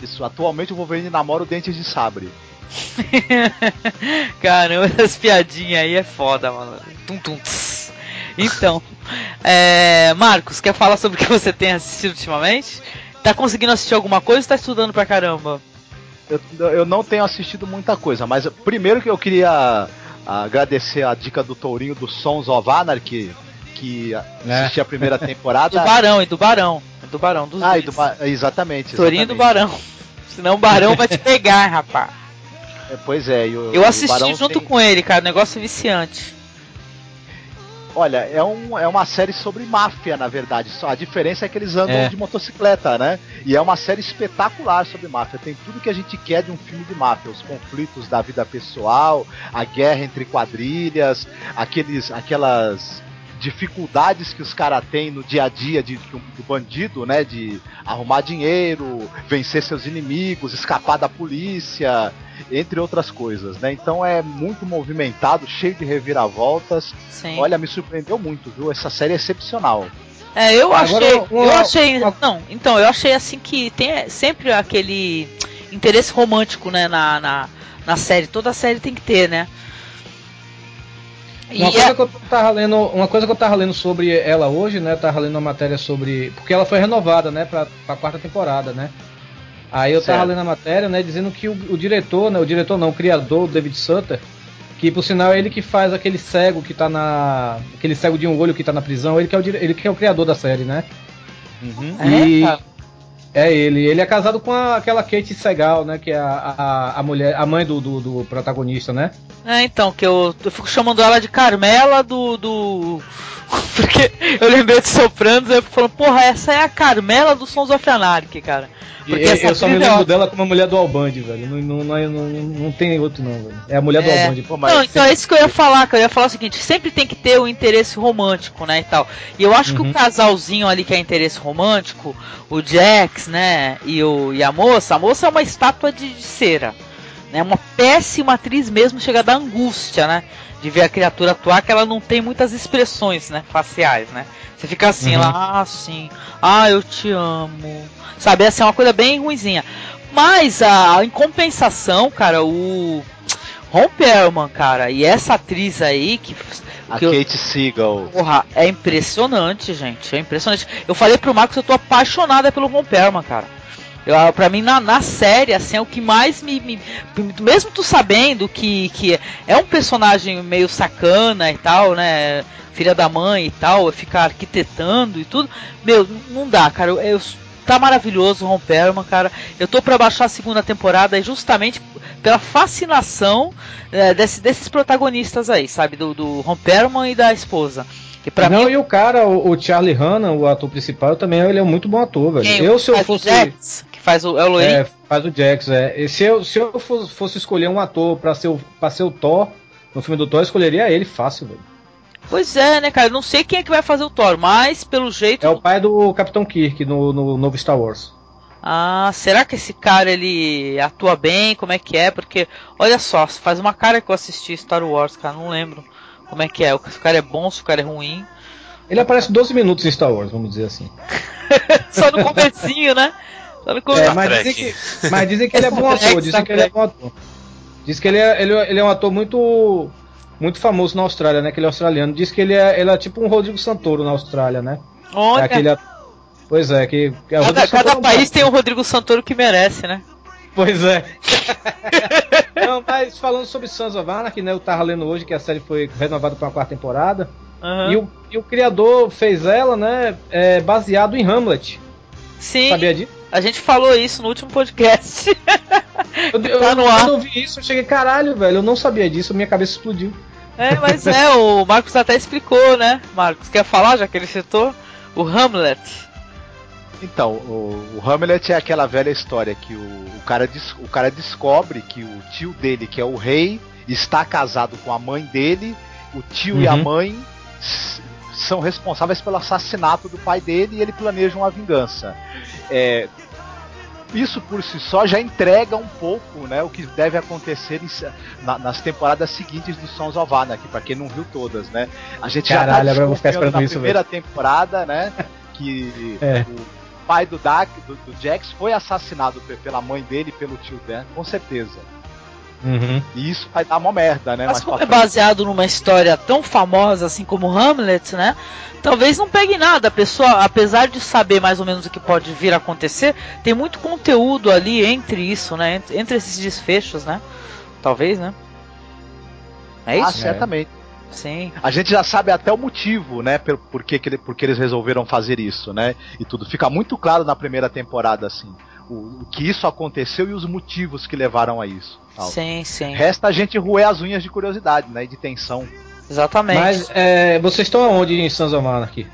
Isso, atualmente o Wolverine namora o Dentes de Sabre. Caramba, essas piadinhas aí é foda, mano. Tum, tum, tss. Então, é, Marcos, quer falar sobre o que você tem assistido ultimamente? Tá conseguindo assistir alguma coisa ou tá estudando pra caramba? Eu, eu não tenho assistido muita coisa, mas primeiro que eu queria agradecer a dica do Tourinho do Sons of Anarchy, que É. assisti a primeira Do temporada. Barão, e do Barão. É do Barão, dos ah, e do Ba- exatamente. Torinho do. Barão. Senão o Barão vai te pegar, rapaz. É, pois é, Eu o assisti junto tem- com ele, cara. Negócio viciante. Olha, é, um, é uma série sobre máfia, na verdade. Só a diferença é que eles andam É. de motocicleta, né? E é uma série espetacular sobre máfia. Tem tudo que a gente quer de um filme de máfia: os conflitos da vida pessoal, a guerra entre quadrilhas, aqueles, aquelas dificuldades que os caras têm no dia a dia de, do, do bandido, né? De arrumar dinheiro, vencer seus inimigos, escapar da polícia, entre outras coisas, né? Então é muito movimentado, cheio de reviravoltas. Sim. Olha, me surpreendeu muito, viu? Essa série é excepcional. É, eu Agora, achei. uma- eu achei. uma- Não, então, eu achei assim que tem sempre aquele interesse romântico, né, na, na, na série. Toda série tem que ter, né? E Uma é- coisa, que eu tava lendo, uma coisa que eu tava lendo sobre ela hoje, né? Tava lendo uma matéria sobre. Porque ela foi renovada, né? Pra, pra quarta temporada, né? Aí eu tava Certo. lendo a matéria, né? Dizendo que o, o diretor, né? O diretor não, o criador, o David Sutter, que por sinal é ele que faz aquele cego que tá na. Aquele cego de um olho que tá na prisão, ele que é o, ele que é o criador da série, né? É, e-. É ele. Ele é casado com a- aquela Kate Segal, né? Que é a, a, a mulher, a mãe do, do, do protagonista, né? É, então, que eu, eu fico chamando ela de Carmela do. do... Porque eu lembrei de Sopranos e eu fico falando, porra, essa é a Carmela do Sons of Anarchy, cara. E- Porque eu, essa eu só me é lembro ótima. dela como a mulher do Albandi, velho. Não, não, não, não, não tem outro não, velho. É a mulher do É. Albandi. Pô, mas Não, então é isso que eu ia falar, cara. Eu ia falar o seguinte, sempre tem que ter o interesse romântico, né, e tal. E eu acho que Uhum. o casalzinho ali que é interesse romântico, o Jax, né, e, o, e a moça, a moça é uma estátua de, de cera. Né, uma péssima atriz mesmo, chega a dar angústia, né, de ver a criatura atuar, que ela não tem muitas expressões, né, faciais, né. Você fica assim, Uhum. lá, ah, sim, ah, eu te amo. Sabe, essa é uma coisa bem ruinzinha. Mas, a, em compensação, cara, o... Ron Perlman, cara, e essa atriz aí que, A que eu- Kate Siegel. porra, é impressionante, gente, é impressionante. Eu falei pro Marcos, eu tô apaixonada pelo Ron Perlman, cara. Eu, pra mim, na, na série, assim, é o que mais me, me- Mesmo tu sabendo que, que é um personagem meio sacana e tal, né? Filha da mãe e tal, ficar arquitetando e tudo. Meu, não dá, cara. Eu, eu- tá maravilhoso o Ron Perlman, cara. Eu tô pra baixar a segunda temporada e justamente pela fascinação é, desse- desses protagonistas aí, sabe? Do, do Ron Perlman e da esposa. Pra não, mim, e o cara, o, o Charlie Hanna, o ator principal, também ele é um muito bom ator, velho. quem eu, se eu fosse. Jax, que faz o, é o Loirinho, É, faz o Jax, é. E se eu, se eu fosse, fosse escolher um ator pra ser, o, pra ser o Thor, no filme do Thor, eu escolheria ele fácil, velho. Pois é, né, cara? Eu não sei quem é que vai fazer o Thor, mas pelo jeito. É o pai do Capitão Kirk no, no novo Star Wars. Ah, será que esse cara ele atua bem? Como é que é? Porque, olha só, faz uma cara que eu assisti Star Wars, cara, não lembro como é que é. Se o cara é bom, se o cara é ruim. Ele aparece 12 minutos em Star Wars, vamos dizer assim. Só no comecinho, né? Só no começo. É, mas Trek. dizem, que, mas dizem que ele é bom Star Trek, ator, dizem que ele é bom ator. Diz que ele é, ele, é- ele é um ator muito muito famoso na Austrália, né? Que ele é australiano. Diz que ele é, ele é tipo um Rodrigo Santoro na Austrália, né? Olha, É aquele Pois é, que, é o cada, cada país tem um Rodrigo Santoro que merece, né? Pois é. Não, mas falando sobre Sons of Anarchy, né? Eu tava lendo hoje que a série foi renovada para uma quarta temporada. Aham. E, o, e o criador fez ela, né? é, baseado em Hamlet. Sim, Sabia disso? A gente falou isso no último podcast. Eu, eu, Tá no ar. Quando eu vi isso, eu cheguei, caralho, velho, eu não sabia disso, minha cabeça explodiu. É, mas é, o Marcos até explicou, né? Marcos, quer falar, já que ele citou? O Hamlet. Então, o, o Hamlet é aquela velha história que o, o cara des- o cara descobre que o tio dele, que é o rei, está casado com a mãe dele, o tio e a Uhum. mãe são responsáveis pelo assassinato do pai dele e ele planeja uma vingança. É, isso por si só já entrega um pouco, né, o que deve acontecer em, na, nas temporadas seguintes do Sons of Anarchy, para quem não viu todas, né? A gente Caralho, já tá vou ficar esperando na isso, primeira temporada, né, que É. o pai do, Dak, do, do Jax foi assassinado pe- pela mãe dele e pelo tio Dan, com certeza. Uhum. E isso vai dar uma merda, né? Mas como é baseado numa história tão famosa assim como Hamlet, né? Talvez não pegue nada. A pessoa, apesar de saber mais ou menos o que pode vir a acontecer, tem muito conteúdo ali entre isso, né? Entre, entre esses desfechos, né? Talvez, né? É Ah, isso? certamente. Sim. A gente já sabe até o motivo, né? Por, por que, que ele- por que eles resolveram fazer isso, né? E tudo. Fica muito claro na primeira temporada, assim. O, o que isso aconteceu e os motivos que levaram a isso. Tal. Sim, sim. Resta a gente roer as unhas de curiosidade, né? E de tensão. Exatamente. Mas é, vocês estão aonde em Sons of Anarchy?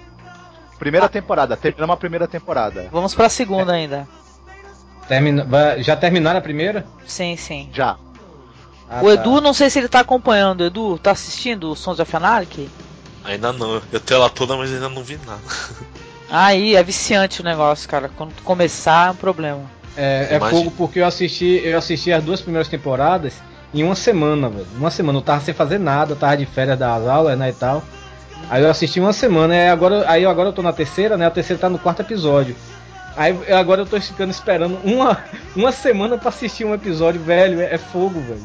Primeira temporada, terminamos a primeira temporada. Vamos pra segunda ainda. Termina, já terminaram a primeira? Sim, sim. Já. Ah, o tá. Edu, não sei se ele tá acompanhando. Edu, tá assistindo o Sons of Anarchy? Ainda não. Eu tenho ela toda, mas ainda não vi nada. Aí, é viciante o negócio, cara. Quando começar, é um problema. É, é fogo porque eu assisti, eu assisti as duas primeiras temporadas em uma semana, velho. Uma semana, eu tava sem fazer nada, tava de férias das aulas, né, e tal. Aí eu assisti uma semana, aí agora, aí agora eu tô na terceira, né? A terceira tá no quarto episódio. Aí agora eu tô ficando esperando uma, uma semana pra assistir um episódio, velho. É, é fogo, velho.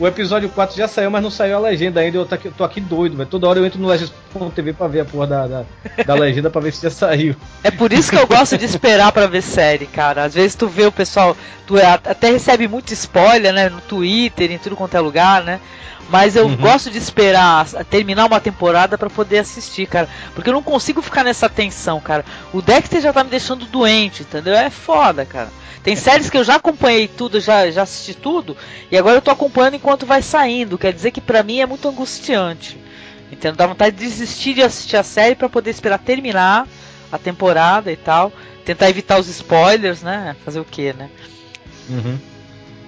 O episódio 4 já saiu, mas não saiu a legenda ainda. Eu tô aqui, tô aqui doido, velho. Toda hora eu entro no Legends.tv pra ver a porra da, da, da legenda pra ver se já saiu. É por isso que eu gosto de esperar pra ver série, cara. Às vezes tu vê o pessoal, tu é- até recebe muito spoiler, né, no Twitter, em tudo quanto é lugar, né? Mas eu Uhum. gosto de esperar terminar uma temporada pra poder assistir, cara, porque eu não consigo ficar nessa tensão, cara. O Dexter já tá me deixando doente, entendeu? É foda, cara. Tem séries que eu já acompanhei tudo, já, já assisti tudo, e agora eu tô acompanhando enquanto vai saindo. Quer dizer que pra mim é muito angustiante. Entendeu? Dá vontade de desistir de assistir a série pra poder esperar terminar a temporada e tal. Tentar evitar os spoilers, né? Fazer o que, né? Uhum.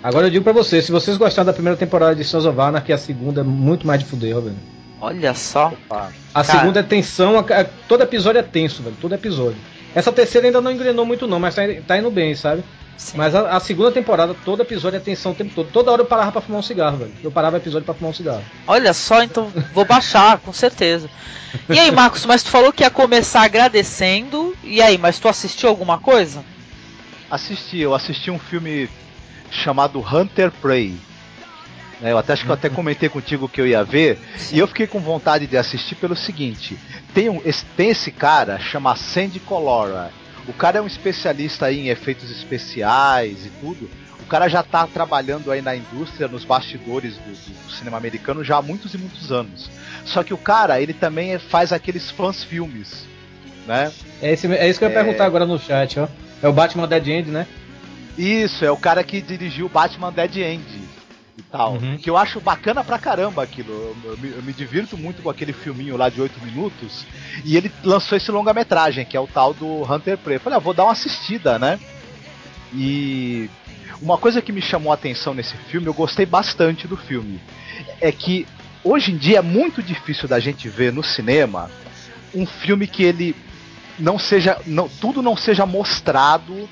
Agora eu digo pra vocês, se vocês gostaram da primeira temporada de Sons of Anarchy, a segunda é muito mais de fuder, velho. Olha só. Opa. A Cara. segunda é tensão, a- a- todo episódio é tenso, velho, todo episódio. Essa terceira ainda não engrenou muito não, mas tá, tá indo bem, sabe? Sim. Mas a, a segunda temporada, todo episódio é tensão o tempo todo. Toda hora eu parava pra fumar um cigarro, velho. Eu parava o episódio pra fumar um cigarro. Olha só, então vou baixar, com certeza. E aí, Marcos, mas tu falou que ia começar agradecendo. E aí, mas tu assistiu alguma coisa? Assisti, eu assisti um filme chamado Hunter Prey. né, eu até acho que eu até comentei contigo que eu ia ver. E eu fiquei com vontade de assistir pelo seguinte: tem, um, esse, tem esse cara, chama Sandy Colora. O cara é um especialista aí em efeitos especiais e tudo. O cara já tá trabalhando aí na indústria, nos bastidores do, do cinema americano já há muitos e muitos anos. Só que o cara, ele também faz aqueles fãs filmes, né? É, esse, é isso que eu ia É. perguntar agora no chat, ó. É o Batman Dead End, né? Isso, é o cara que dirigiu Batman Dead End e tal. Uhum. Que eu acho bacana pra caramba aquilo. Eu, eu me, eu me divirto muito com aquele filminho lá de 8 minutos. E ele lançou esse longa-metragem, que é o tal do Hunter Prey. Eu Falei, ah, vou dar uma assistida, né? E uma coisa que me chamou a atenção nesse filme, eu gostei bastante do filme, é que hoje em dia é muito difícil da gente ver no cinema um filme que ele não seja, não, tudo não seja mostrado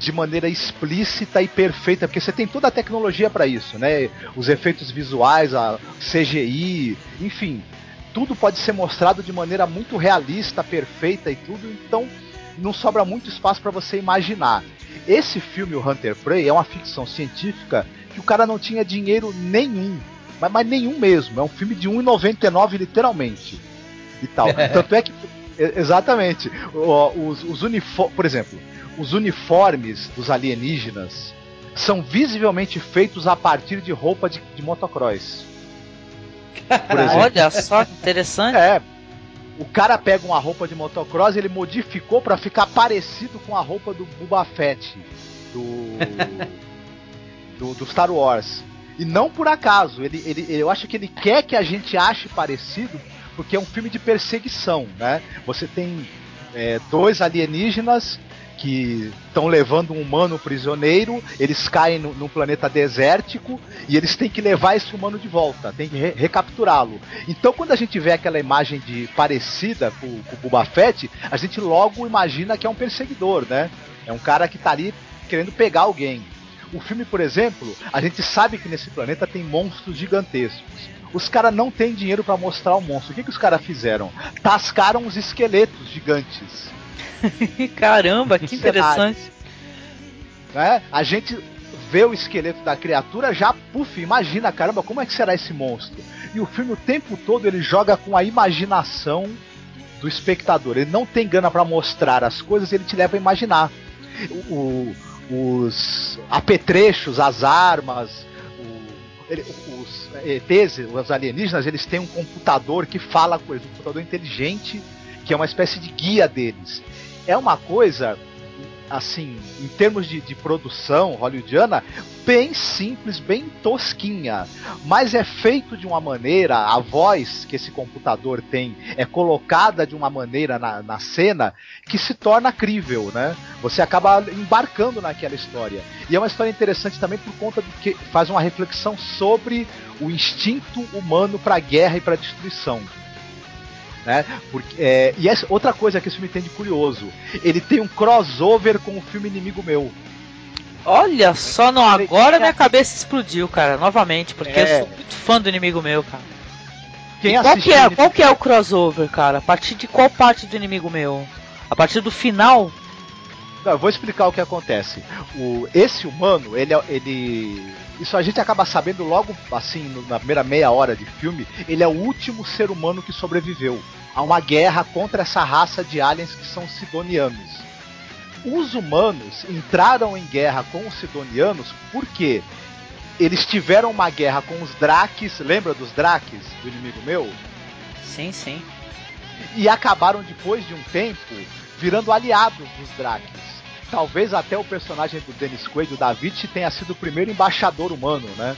de maneira explícita e perfeita, porque você tem toda a tecnologia para isso, né? Os efeitos visuais, a CGI, enfim, tudo pode ser mostrado de maneira muito realista, perfeita e tudo, então não sobra muito espaço para você imaginar. Esse filme, o Hunter Prey, é uma ficção científica que o cara não tinha dinheiro nenhum, mas, mas nenhum mesmo. É um filme de 1,99 literalmente e tal. Tanto é que Exatamente. Os, os uniformes, por exemplo, os uniformes dos alienígenas são visivelmente feitos a partir de roupa de, de motocross. Por exemplo. Olha só que interessante. É. O cara pega uma roupa de motocross e ele modificou pra ficar parecido com a roupa do Boba Fett do, do, do Star Wars. E não por acaso. Ele, ele, eu acho que ele quer que a gente ache parecido porque é um filme de perseguição, né? Você tem é, dois alienígenas que estão levando um humano prisioneiro, eles caem no, num planeta desértico e eles têm que levar esse humano de volta, tem que re- recapturá-lo. Então, quando a gente vê aquela imagem de parecida com, com o Boba Fett, a gente logo imagina que é um perseguidor, né? É um cara que tá ali querendo pegar alguém. O filme, por exemplo, a gente sabe que nesse planeta tem monstros gigantescos. Os caras não têm dinheiro para mostrar o monstro. O que, que os caras fizeram? Tascaram os esqueletos gigantes. Caramba, que interessante. Né? A gente vê o esqueleto da criatura, já, puf, imagina, caramba, como é que será esse monstro? E o filme o tempo todo ele joga com a imaginação do espectador. Ele não tem gana para mostrar as coisas, ele te leva a imaginar. O, os apetrechos, as armas, o, ele, os ETs, os alienígenas, eles têm um computador que fala coisas, um computador inteligente, que é uma espécie de guia deles. É uma coisa assim, em termos de, de, produção hollywoodiana, bem simples, bem tosquinha. Mas é feito de uma maneira, a voz que esse computador tem é colocada de uma maneira na, na cena que se torna crível, né? Você acaba embarcando naquela história. E é uma história interessante também por conta de que faz uma reflexão sobre o instinto humano para a guerra e para a destruição. Né? Porque, é, e essa, outra coisa que esse filme tem de curioso, ele tem um crossover com o filme Inimigo Meu. Olha só, não, agora minha cabeça explodiu, cara, novamente, porque é. eu sou muito fã do Inimigo Meu, cara. Quem qual, que é, qual que é o crossover, cara? A partir de qual parte do Inimigo Meu? A partir do final? Não, eu vou explicar o que acontece. O, esse humano, ele, é, ele. Isso a gente acaba sabendo logo assim, na primeira meia hora de filme. Ele é o último ser humano que sobreviveu a uma guerra contra essa raça de aliens que são sidonianos. Os humanos entraram em guerra com os sidonianos porque eles tiveram uma guerra com os Drakes. Lembra dos Drakes, do inimigo meu? Sim, sim. E acabaram depois de um tempo virando aliados dos Drakes talvez até o personagem do Dennis Quaid, o David, tenha sido o primeiro embaixador humano, né?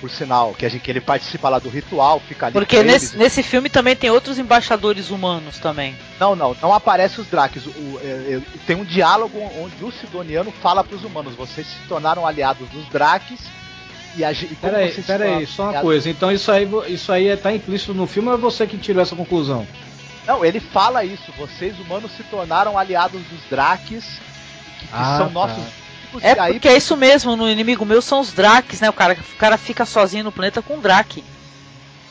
Por sinal, que, a gente, que ele participa lá do ritual, fica ali. Porque nesse, nesse filme também tem outros embaixadores humanos também. Não, não, não aparece os Drakes. O, o, é, é, tem um diálogo onde o Sidoniano fala para os humanos: vocês se tornaram aliados dos Drakes e a gente. Peraí, peraí, só uma coisa. Então isso aí, isso aí tá implícito no filme ou é você que tirou essa conclusão? Não, ele fala isso. Vocês humanos se tornaram aliados dos Drakes, que, que ah, são tá. nossos. É aí... porque é isso mesmo, no inimigo meu são os Drakes, né? O cara, o cara fica sozinho no planeta com um Drake.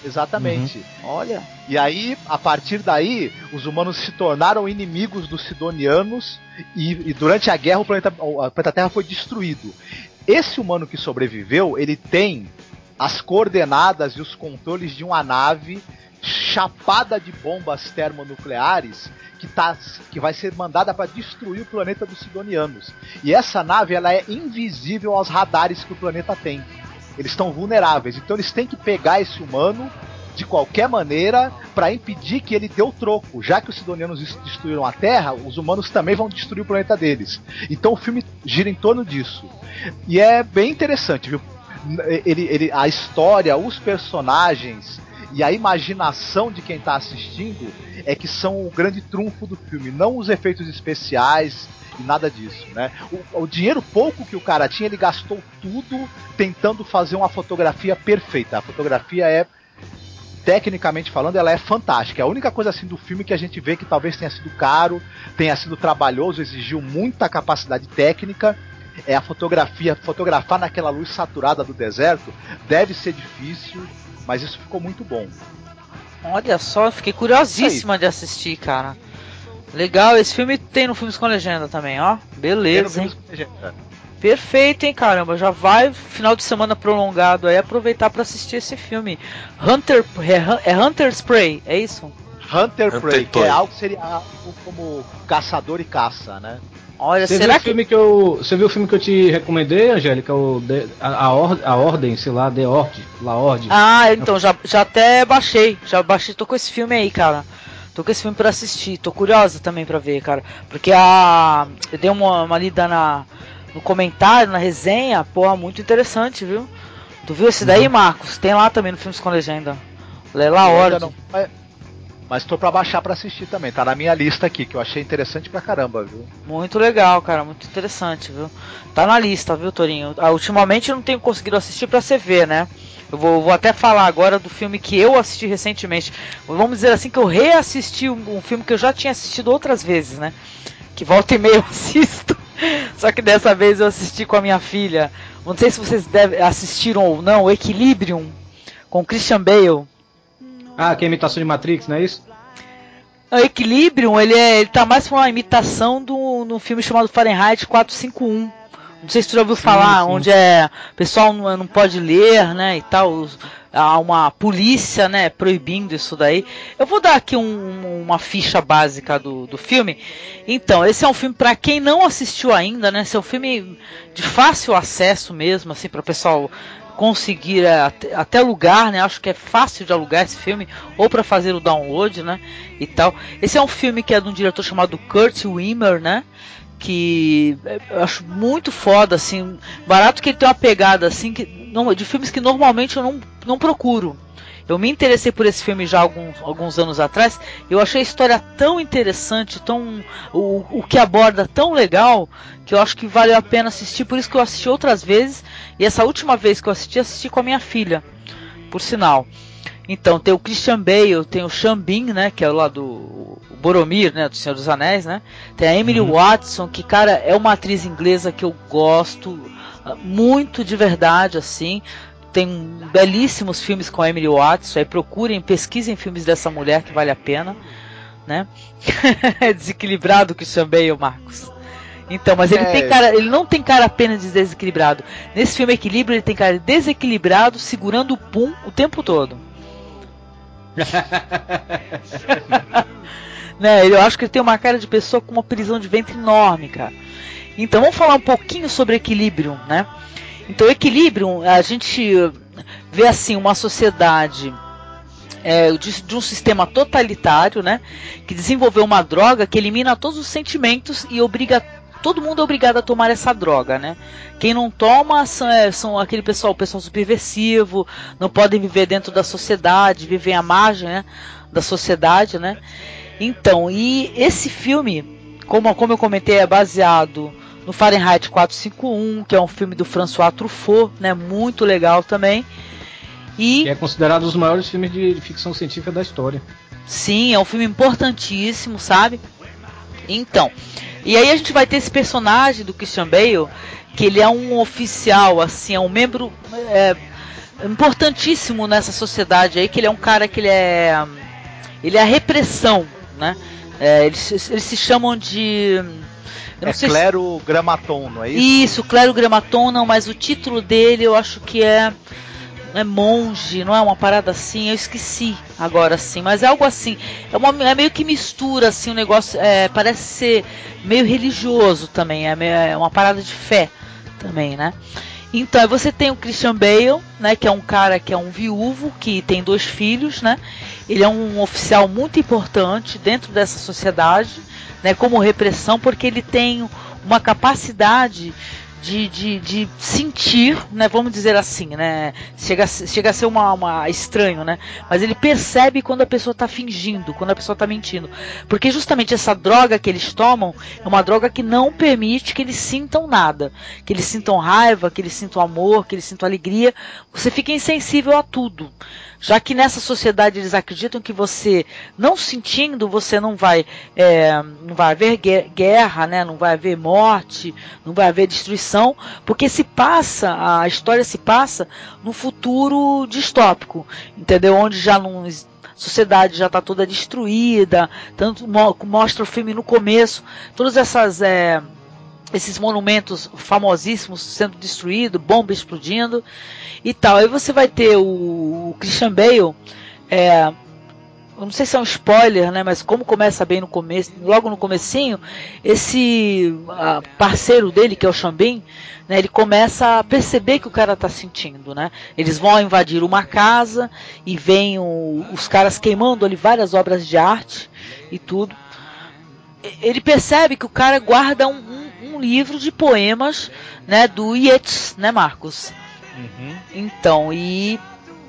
Exatamente. Uhum. Olha. E aí, a partir daí, os humanos se tornaram inimigos dos Sidonianos e, e durante a guerra o planeta, o planeta Terra foi destruído. Esse humano que sobreviveu, ele tem as coordenadas e os controles de uma nave chapada de bombas termonucleares que, tá, que vai ser mandada para destruir o planeta dos Sidonianos. E essa nave ela é invisível aos radares que o planeta tem. Eles estão vulneráveis, então eles têm que pegar esse humano de qualquer maneira para impedir que ele dê o troco. Já que os Sidonianos destruíram a Terra, os humanos também vão destruir o planeta deles. Então o filme gira em torno disso. E é bem interessante, viu? Ele, ele, a história, os personagens, e a imaginação de quem está assistindo é que são o grande trunfo do filme, não os efeitos especiais e nada disso, né? O, o, dinheiro pouco que o cara tinha, ele gastou tudo tentando fazer uma fotografia perfeita. A fotografia é tecnicamente falando, ela é fantástica. É a única coisa assim do filme que a gente vê que talvez tenha sido caro, tenha sido trabalhoso, exigiu muita capacidade técnica. É a fotografia, fotografar naquela luz saturada do deserto deve ser difícil. Mas isso ficou muito bom. Olha só, fiquei curiosíssima de assistir, cara. Legal, esse filme tem no Filmes com Legenda também, ó. Beleza, hein? Perfeito, hein, caramba. Já vai final de semana prolongado aí aproveitar para assistir esse filme. Hunter é, é Hunter Spray, é isso? Hunter, Hunter Prey, que é algo que seria algo como caçador e caça, né? Olha, você será viu que... o filme que eu, você viu o filme que eu te recomendei, Angélica, o de, a, a, or, a ordem, sei lá, The Ordem, La Ordem. Ah, então já, já até baixei, já baixei, tô com esse filme aí, cara. Tô com esse filme para assistir, tô curiosa também para ver, cara, porque a eu dei uma, uma lida na no comentário, na resenha, porra, muito interessante, viu? Tu viu esse daí, uhum. Marcos? Tem lá também no Filmes com Legenda. Lê lá Ordem. Mas tô pra baixar pra assistir também. Tá na minha lista aqui, que eu achei interessante pra caramba, viu? Muito legal, cara. Muito interessante, viu? Tá na lista, viu, Torinho? Ah, ultimamente eu não tenho conseguido assistir pra você ver, né? Eu vou, vou, até falar agora do filme que eu assisti recentemente. Vamos dizer assim que eu reassisti um, um filme que eu já tinha assistido outras vezes, né? Que volta e meia eu assisto. Só que dessa vez eu assisti com a minha filha. Não sei se vocês deve, assistiram ou não, Equilibrium com Christian Bale. Ah, que é a imitação de Matrix, não é isso? O Equilibrium, ele, é, ele tá mais pra uma imitação do no filme chamado Fahrenheit 451. Não sei se tu já ouviu falar, sim. onde é o pessoal não, não pode ler, né, e tal, há uma polícia, né, proibindo isso daí. Eu vou dar aqui um, uma ficha básica do, do filme. Então, esse é um filme para quem não assistiu ainda, né? Esse é um filme de fácil acesso mesmo, assim, para o pessoal conseguir é, até, até lugar, né? Acho que é fácil de alugar esse filme ou para fazer o download, né? E tal. Esse é um filme que é de um diretor chamado Kurt Wimmer, né? que eu acho muito foda, assim, barato que ele tem uma pegada assim que de filmes que normalmente eu não, não procuro. Eu me interessei por esse filme já alguns, alguns anos atrás. Eu achei a história tão interessante, tão o, o que aborda tão legal que eu acho que vale a pena assistir. Por isso que eu assisti outras vezes. E essa última vez que eu assisti, assisti com a minha filha, por sinal. Então tem o Christian Bale, tem o Xambin, né, que é lá do Boromir, né, do Senhor dos Anéis, né? Tem a Emily uhum. Watson, que cara é uma atriz inglesa que eu gosto ah, muito de verdade, assim. Tem belíssimos filmes com a Emily Watson. Aí procurem, pesquisem filmes dessa mulher que vale a pena, né? Desequilibrado Christian Bale, Marcos. Então, mas ele é. tem cara, ele não tem cara apenas de desequilibrado. Nesse filme Equilíbrio, ele tem cara desequilibrado, segurando o pum o tempo todo. né, eu acho que ele tem uma cara de pessoa com uma prisão de ventre enorme, cara. Então vamos falar um pouquinho sobre equilíbrio, né? Então equilíbrio, a gente vê assim uma sociedade é, de, de, um sistema totalitário, né? Que desenvolveu uma droga que elimina todos os sentimentos e obriga todo mundo é obrigado a tomar essa droga, né? Quem não toma são, é, são aquele pessoal, o pessoal subversivo, não podem viver dentro da sociedade, vivem à margem né, da sociedade, né? Então, e esse filme, como, como eu comentei, é baseado no Fahrenheit 451, que é um filme do François Truffaut, né? Muito legal também. E que é considerado um dos maiores filmes de ficção científica da história. Sim, é um filme importantíssimo, sabe? Então, e aí a gente vai ter esse personagem do Christian Bale, que ele é um oficial, assim, é um membro é, importantíssimo nessa sociedade aí, que ele é um cara que ele é. Ele é a repressão, né? É, eles, eles se chamam de. É Clero se... Gramaton, não é isso? Isso, Clero Gramaton, não, mas o título dele eu acho que é é monge, não é uma parada assim, eu esqueci agora sim, mas é algo assim, é, uma, é meio que mistura assim, o um negócio é, parece ser meio religioso também, é, meio, é uma parada de fé também, né? Então você tem o Christian Bale, né, que é um cara que é um viúvo que tem dois filhos, né? Ele é um oficial muito importante dentro dessa sociedade, né, como repressão, porque ele tem uma capacidade de, de, de sentir, né, vamos dizer assim, né, chega, chega a ser uma, uma estranho, né, mas ele percebe quando a pessoa está fingindo, quando a pessoa está mentindo, porque justamente essa droga que eles tomam é uma droga que não permite que eles sintam nada, que eles sintam raiva, que eles sintam amor, que eles sintam alegria, você fica insensível a tudo, já que nessa sociedade eles acreditam que você não sentindo, você não vai, é, não vai haver guerra, né, não vai haver morte, não vai haver destruição porque se passa, a história se passa no futuro distópico, entendeu? Onde já não sociedade já está toda destruída, tanto mostra o filme no começo, todas essas é, esses monumentos famosíssimos sendo destruídos, bombas explodindo e tal. Aí você vai ter o, o Christian Bale é, não sei se é um spoiler, né? Mas como começa bem no começo, logo no comecinho, esse parceiro dele, que é o Xambin, né? Ele começa a perceber que o cara tá sentindo, né? Eles vão invadir uma casa e vem o, os caras queimando ali várias obras de arte e tudo. Ele percebe que o cara guarda um, um, um livro de poemas, né? Do Yeats, né, Marcos? Uhum. Então, e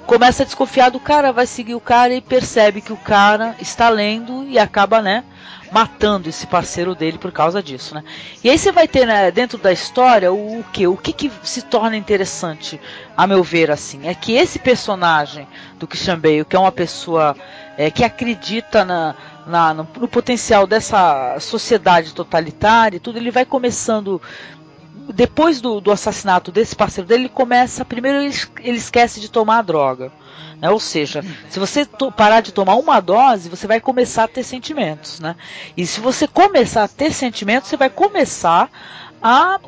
começa a desconfiar do cara, vai seguir o cara e percebe que o cara está lendo e acaba, né, matando esse parceiro dele por causa disso, né? E aí você vai ter né, dentro da história o, o que, o que, que se torna interessante, a meu ver, assim, é que esse personagem do Christian Bale, que é uma pessoa é, que acredita na, na, no, no potencial dessa sociedade totalitária e tudo, ele vai começando depois do, do, assassinato desse parceiro dele, ele começa. Primeiro, ele, ele esquece de tomar a droga. Né? Ou seja, se você parar de tomar uma dose, você vai começar a ter sentimentos. Né? E se você começar a ter sentimentos, você vai começar a.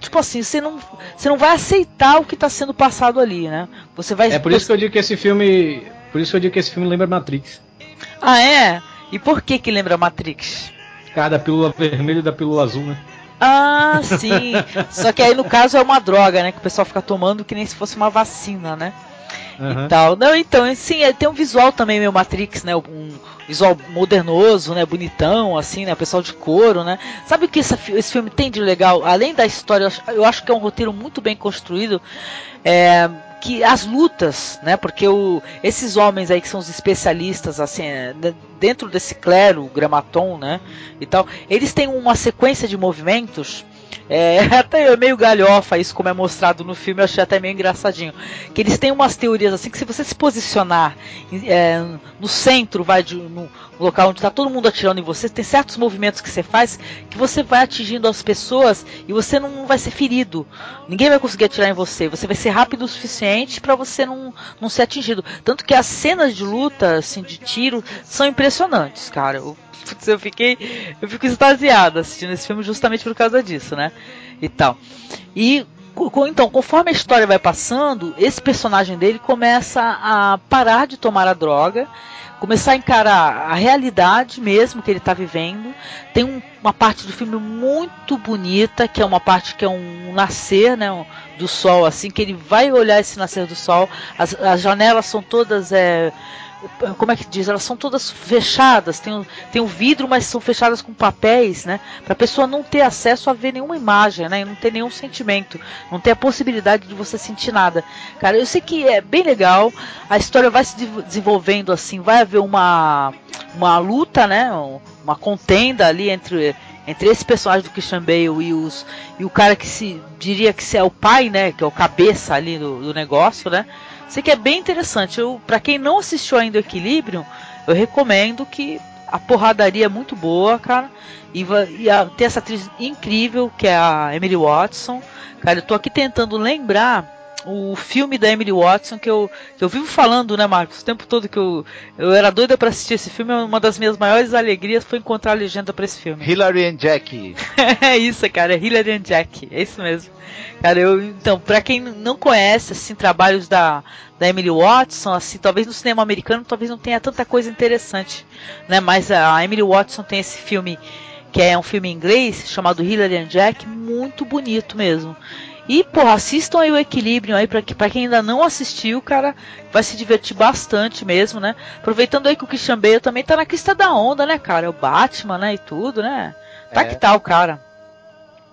Tipo assim, você não, você não vai aceitar o que está sendo passado ali, né? Você vai. É por isso que eu digo que esse filme. Por isso que eu digo que esse filme lembra Matrix. Ah, é? E por que que lembra Matrix? Cara, da pílula vermelha e da pílula azul, né? Ah, sim. Só que aí no caso é uma droga, né? Que o pessoal fica tomando que nem se fosse uma vacina, né? Uhum. E tal. Não, então, sim, tem um visual também meio Matrix, né? Um visual modernoso, né? Bonitão, assim, né? Pessoal de couro, né? Sabe o que esse, esse filme tem de legal? Além da história, eu acho, eu acho que é um roteiro muito bem construído. É, que as lutas, né? Porque o, esses homens aí que são os especialistas, assim, é, dentro desse clero, o gramaton, né? E tal, eles têm uma sequência de movimentos. É, até meio galhofa isso como é mostrado no filme, eu achei até meio engraçadinho. Que eles têm umas teorias assim que se você se posicionar é, no centro, vai de, no, local onde está todo mundo atirando em você, tem certos movimentos que você faz que você vai atingindo as pessoas e você não vai ser ferido. Ninguém vai conseguir atirar em você. Você vai ser rápido o suficiente para você não, não ser atingido. Tanto que as cenas de luta, assim, de tiro, são impressionantes, cara. Eu, eu fiquei. Eu fico extasiado assistindo esse filme justamente por causa disso, né? E tal. E então, conforme a história vai passando, esse personagem dele começa a parar de tomar a droga começar a encarar a realidade mesmo que ele está vivendo. Tem um, uma parte do filme muito bonita, que é uma parte que é um nascer, né, do sol, assim que ele vai olhar esse nascer do sol. As, as janelas são todas é, como é que diz? Elas são todas fechadas, tem, tem o vidro, mas são fechadas com papéis, né? Para a pessoa não ter acesso a ver nenhuma imagem, né? Não ter nenhum sentimento, não ter a possibilidade de você sentir nada. Cara, eu sei que é bem legal, a história vai se desenvolvendo assim, vai haver uma, uma luta, né? Uma contenda ali entre entre esse personagem do Christian Bale e, os, e o cara que se diria que é o pai, né? Que é o cabeça ali do, do negócio, né? Sei que é bem interessante. Eu, para quem não assistiu ainda o Equilíbrio, eu recomendo que a porradaria é muito boa, cara. E, e a, tem essa atriz incrível que é a Emily Watson. Cara, eu tô aqui tentando lembrar o filme da Emily Watson que eu, que eu vivo falando, né, Marcos? O tempo todo que eu, eu era doida para assistir esse filme, uma das minhas maiores alegrias foi encontrar a legenda para esse filme. Hilary and Jack. é isso, cara, é Hilary and Jack, é isso mesmo. Cara, eu, então, para quem não conhece, assim, trabalhos da, da Emily Watson, assim, talvez no cinema americano talvez não tenha tanta coisa interessante, né? Mas a Emily Watson tem esse filme que é um filme em inglês chamado Hilary and Jack, muito bonito mesmo. E, porra, assistam aí o equilíbrio aí pra, pra quem ainda não assistiu, cara, vai se divertir bastante mesmo, né? Aproveitando aí que o Christian Bale também tá na crista da onda, né, cara? É o Batman, né, e tudo, né? Tá é. que tal, cara?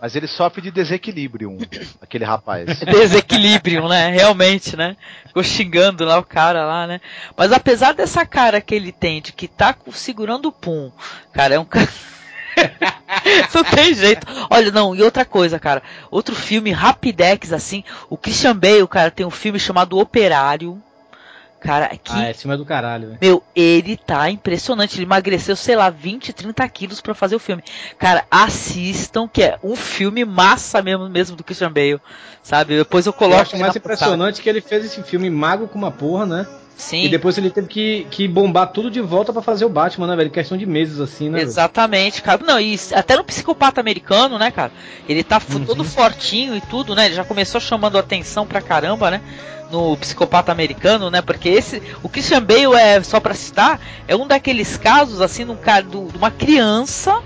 Mas ele sofre de desequilíbrio, aquele rapaz. desequilíbrio, né? Realmente, né? Ficou xingando lá o cara lá, né? Mas apesar dessa cara que ele tem de que tá segurando o pum, cara, é um cara. não tem jeito. Olha, não, e outra coisa, cara. Outro filme, Rapidex, assim. O Christian Bale, cara, tem um filme chamado Operário. Cara, que. Ah, esse filme é do caralho, velho. Meu, ele tá impressionante. Ele emagreceu, sei lá, 20, 30 quilos pra fazer o filme. Cara, assistam, que é um filme massa mesmo, mesmo do Christian Bale. Sabe? Depois eu coloco. Eu acho mais impressionante que ele fez esse filme mago com uma porra, né? Sim. E depois ele teve que, que bombar tudo de volta para fazer o Batman, né, velho? Questão de meses, assim, né? Exatamente, cara. Não, e até no psicopata americano, né, cara? Ele tá uhum. todo fortinho e tudo, né? Ele já começou chamando atenção pra caramba, né? No psicopata americano, né? Porque esse. O Christian Bale é, só pra citar, é um daqueles casos, assim, num cara, de uma criança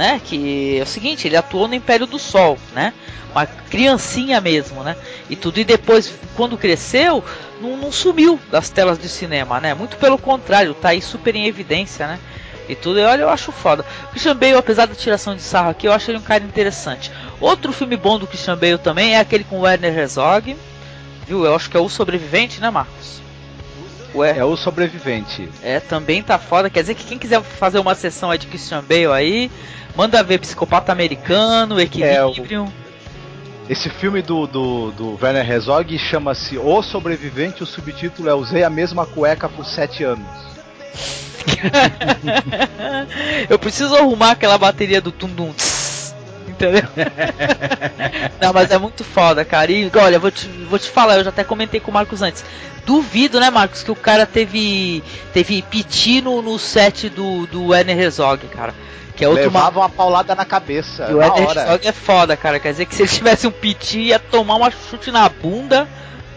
né? Que é o seguinte, ele atuou no Império do Sol, né? Uma criancinha mesmo, né? E tudo. E depois, quando cresceu, não, não sumiu das telas de cinema, né? Muito pelo contrário, tá aí super em evidência, né? E tudo, e olha, eu acho foda. O Christian Bale, apesar da tiração de sarro aqui, eu acho ele um cara interessante. Outro filme bom do Christian Bale também é aquele com o Werner Herzog, viu? Eu acho que é O Sobrevivente, né, Marcos? Ué. É o sobrevivente. É, também tá foda. Quer dizer que quem quiser fazer uma sessão de Christian Bale aí, manda ver Psicopata Americano, Equilíbrio. É, o... Esse filme do, do, do Werner Herzog chama-se O Sobrevivente, o subtítulo é Usei a mesma cueca por sete anos. eu preciso arrumar aquela bateria do tum dum. Entendeu? Não, mas é muito foda, cara. E olha, vou te, vou te falar, eu já até comentei com o Marcos antes. Duvido, né, Marcos, que o cara teve teve piti no, no set do, do Werner Herzog, cara. Que é outro Levava uma paulada na cabeça. E o Eder hora. Herzog é foda, cara. Quer dizer que se ele tivesse um piti, ia tomar uma chute na bunda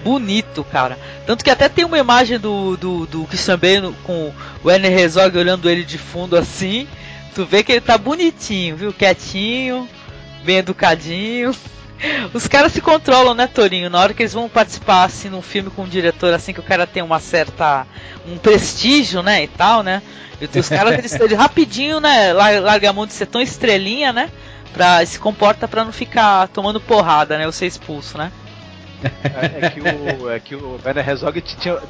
bonito, cara. Tanto que até tem uma imagem do, do, do Christian Bale com o Werner Herzog olhando ele de fundo assim. Tu vê que ele tá bonitinho, viu? Quietinho, bem educadinho. Os caras se controlam, né, Torinho? Na hora que eles vão participar, assim, num filme com um diretor, assim, que o cara tem uma certa... um prestígio, né, e tal, né? E os caras, eles, eles rapidinho, né, lar- larga a mão de ser tão estrelinha, né? Pra, se comporta pra não ficar tomando porrada, né? Ou ser expulso, né? É, é que o, é que o Herzog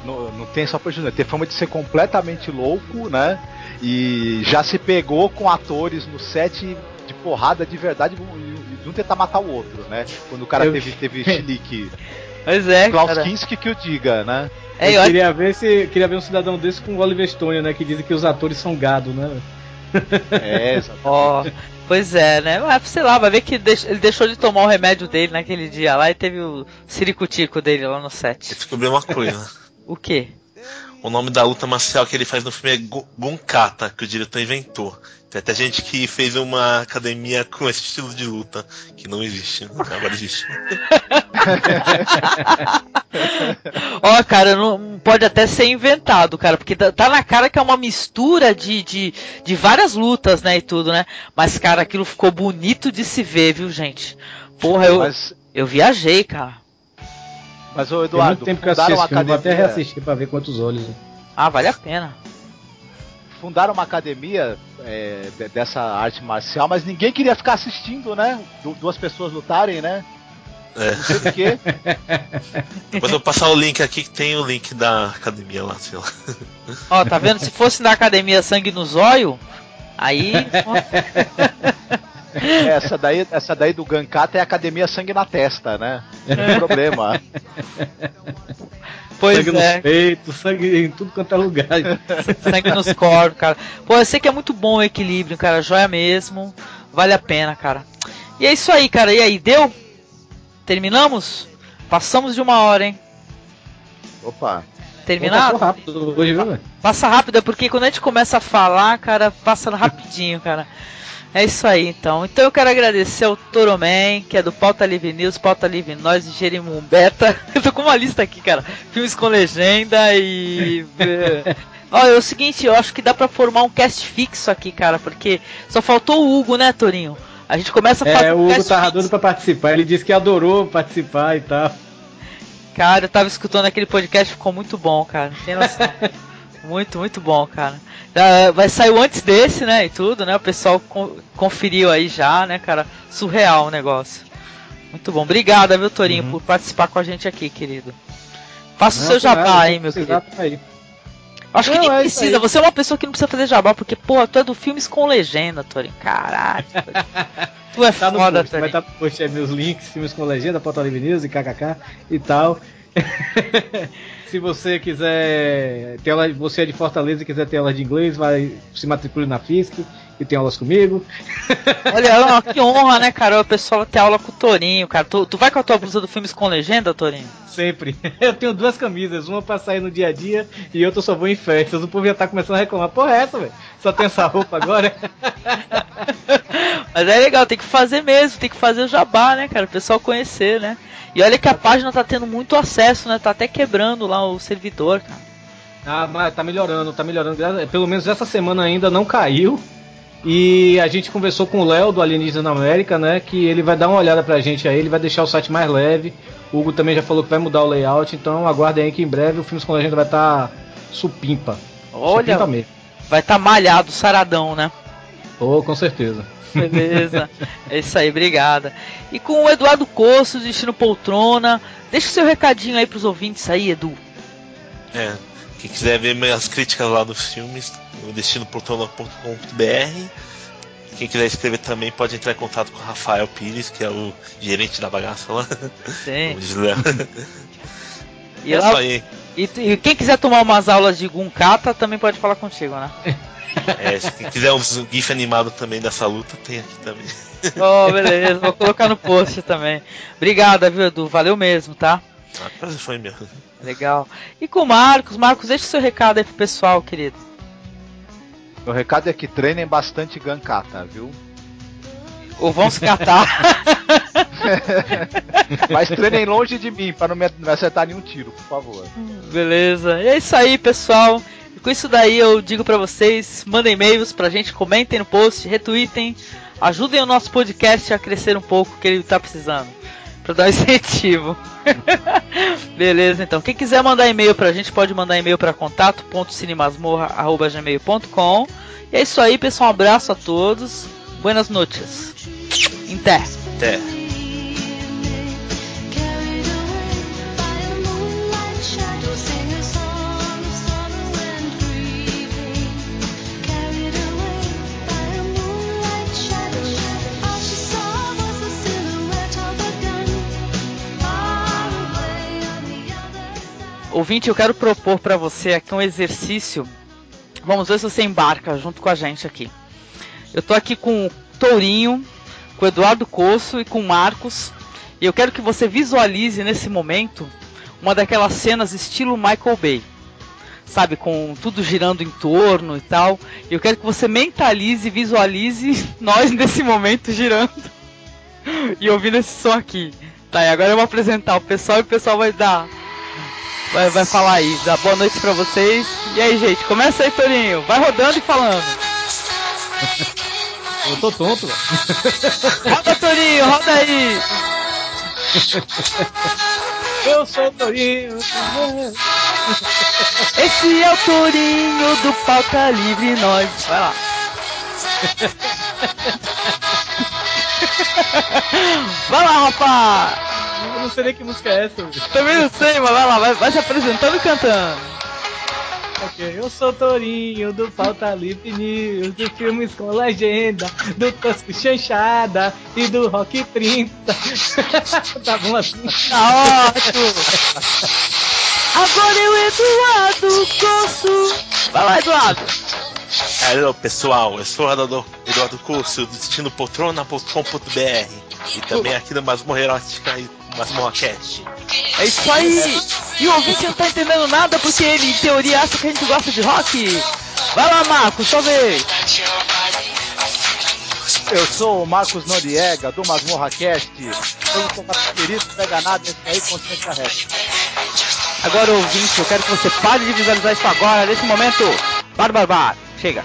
não, não tem só pra Júnior, tem fama de ser completamente louco, né? E já se pegou com atores no set porrada de verdade e de um tentar matar o outro, né? Quando o cara Eu- teve, teve chilique. Pois é, Klaus cara. Kinski que o diga, né? É, eu eu- queria ver se queria ver um cidadão desse com o Oliver Stone, né? Que dizem que os atores são gado, né? É. Ó, pois é, né? Mas, sei lá, vai ver que deix- ele deixou de tomar o remédio dele naquele dia lá e teve o ciricutico dele lá no set. Descobri uma coisa. O quê? O nome da luta marcial que ele faz no filme é Gunkata, que o diretor inventou. Tem até gente que fez uma academia com esse estilo de luta, que não existe. Agora existe. Ó, cara, não, pode até ser inventado, cara, porque tá, tá na cara que é uma mistura de, de, de várias lutas, né, e tudo, né? Mas, cara, aquilo ficou bonito de se ver, viu, gente? Porra, eu, Mas, eu viajei, cara. Mas Tem Eduardo, muito tempo que eu assisti esse filme, vou até academia, reassistir pra ver quantos olhos. né? Ah, vale a pena. fundaram uma academia é, de- dessa arte marcial, mas ninguém queria ficar assistindo, né? Du- duas pessoas lutarem, né? É. Não sei porquê. Depois eu vou passar o link aqui que tem o link da academia lá, sei lá. Ó, tá vendo? Se fosse na academia sangue no zóio, aí. essa, daí, essa daí do Gankata é Academia Sangue na Testa, né? Não tem problema. pois sangue é. nos peitos, sangue em tudo quanto é lugar. Sangue nos corpos, cara. Pô, eu sei que é muito bom o equilíbrio, cara. Joia mesmo. Vale a pena, cara. E é isso aí, cara. E aí, deu? Terminamos? Passamos de uma hora, hein? Opa. Terminado? Passou rápido hoje, viu, velho? Passa rápido, é porque quando a gente começa a falar, cara, passa rapidinho, cara. É isso aí, então. Então eu quero agradecer ao Toroman, que é do Pauta Livre News, Pauta Livre Nós e Jerimum Beta. Eu tô com uma lista aqui, cara. Filmes com legenda e. Olha, é o seguinte, eu acho que dá pra formar um cast fixo aqui, cara, porque só faltou o Hugo, né, Torinho? A gente começa a fazer É, o Hugo tava doido pra participar. Ele disse que adorou participar e tal. Cara, eu tava escutando aquele podcast, ficou muito bom, cara. Não tem noção. muito, muito bom, cara. Já vai sair antes desse, né? E tudo, né? O pessoal con- conferiu aí já, né, cara? Surreal o negócio. Muito bom. Obrigado, viu, Torinho, Uhum. por participar com a gente aqui, querido. Faça o Não, seu por nada, jabá aí, meu querido. tá aí. Acho que Não, nem é precisa. Você é uma pessoa que não precisa fazer jabá, porque, porra, tu é do filmes com legenda, Torinho. Caralho. Tu é Tá foda, post, vai Torinho. estar no post aí meus links, filmes com legenda, Pauta Livre News e kkk e tal. Se você quiser ter aula, você é de Fortaleza e quiser ter aula de inglês, vai se matricule na FISC e tem aulas comigo. Olha, que honra, né, cara? O pessoal ter aula com o Torinho, cara. Tu, tu vai com a tua blusa do filmes com legenda, Torinho? Sempre. Eu tenho duas camisas, uma pra sair no dia a dia e outra só vou em festas. O povo já tá começando a reclamar. Porra, é essa, velho? Só tem essa roupa agora? Mas é legal, tem que fazer mesmo, tem que fazer o jabá, né, cara? O pessoal conhecer, né? E olha que a página tá tendo muito acesso, né? Tá até quebrando lá o servidor, cara. Ah, mas tá melhorando, tá melhorando. Pelo menos essa semana ainda não caiu. E a gente conversou com o Léo do Alienígena na América, né? Que ele vai dar uma olhada pra gente aí, ele vai deixar o site mais leve. O Hugo também já falou que vai mudar o layout, então aguardem aí que em breve o Filmes com Legenda vai estar supimpa. Olha, Supimpa mesmo. vai tá malhado, saradão, né? Oh, com certeza. Beleza. é isso aí, obrigada. E com o Eduardo Coço, Destino Poltrona, deixa o seu recadinho aí pros ouvintes aí, Edu. É, quem quiser ver minhas críticas lá dos filmes, no destinoportona.com.br. Quem quiser escrever também pode entrar em contato com o Rafael Pires, que é o gerente da bagaça lá. Sim. O. E é lá. E, e quem quiser tomar umas aulas de Gunkata também pode falar contigo, né? É, se quem quiser um GIF animado também dessa luta, tem aqui também. Oh, beleza, vou colocar no post também. Obrigado, viu, Edu? Valeu mesmo, tá? Ah, foi meu. Legal. E com o Marcos, Marcos, deixa o seu recado aí pro pessoal, querido. Meu recado é que treinem bastante Gankata, viu? Ou vão se catar. Mas treinem longe de mim, para não me acertar nenhum tiro, por favor. Beleza. E é isso aí, pessoal. E com isso daí eu digo pra vocês, mandem e-mails pra gente, comentem no post, retweetem, ajudem o nosso podcast a crescer um pouco, que ele tá precisando. Pra dar incentivo. Beleza, então. Quem quiser mandar e-mail pra gente, pode mandar e-mail pra contato.cinemasmorra.gmail.com E é isso aí, pessoal. Um abraço a todos. Buenas noches. Até. Até. Ouvinte, eu quero propor pra você aqui um exercício. Vamos ver se você embarca junto com a gente aqui. Eu tô aqui com o Tourinho, com o Eduardo Coço e com o Marcos. E eu quero que você visualize nesse momento uma daquelas cenas estilo Michael Bay. Sabe, com tudo girando em torno e tal. E eu quero que você mentalize visualize nós nesse momento girando e ouvindo esse som aqui. Tá, e agora eu vou apresentar o pessoal e o pessoal vai dar vai, vai falar aí. Dá boa noite pra vocês. E aí, gente, começa aí, Torinho. Vai rodando e falando. Eu tô tonto, velho. Roda, Torinho, roda aí. Eu sou o Torinho. Esse é o Torinho do Pauta Livre Nós. Vai lá. Vai lá, rapaz. Eu não sei nem que música é essa. velho. Também não sei, mas vai lá, vai, vai se apresentando e cantando. Ok, eu sou o Torinho do Pauta Livre News, do Filmes com Legenda, do Tosco Chanchada e do Rock 30. tá bom assim? Tá ótimo. Agora eu, Eduardo Coço. Vai lá, Eduardo. Alô pessoal, eu sou o Eduardo, Eduardo Curso do destino.poltrona.com.br e também aqui no Masmorra Erótica e Masmorra Cast. É isso aí! E o ouvinte não tá entendendo nada porque ele, em teoria, acha que a gente gosta de rock. Vai lá, Marcos, sua vez. Eu sou o Marcos Noriega, do Masmorra Cast. Eu sou o querido, pega nada, esse aí consciência reta. Agora, ouvinte, eu quero que você pare de visualizar isso agora, nesse momento. Bar, bar, bar. Chega.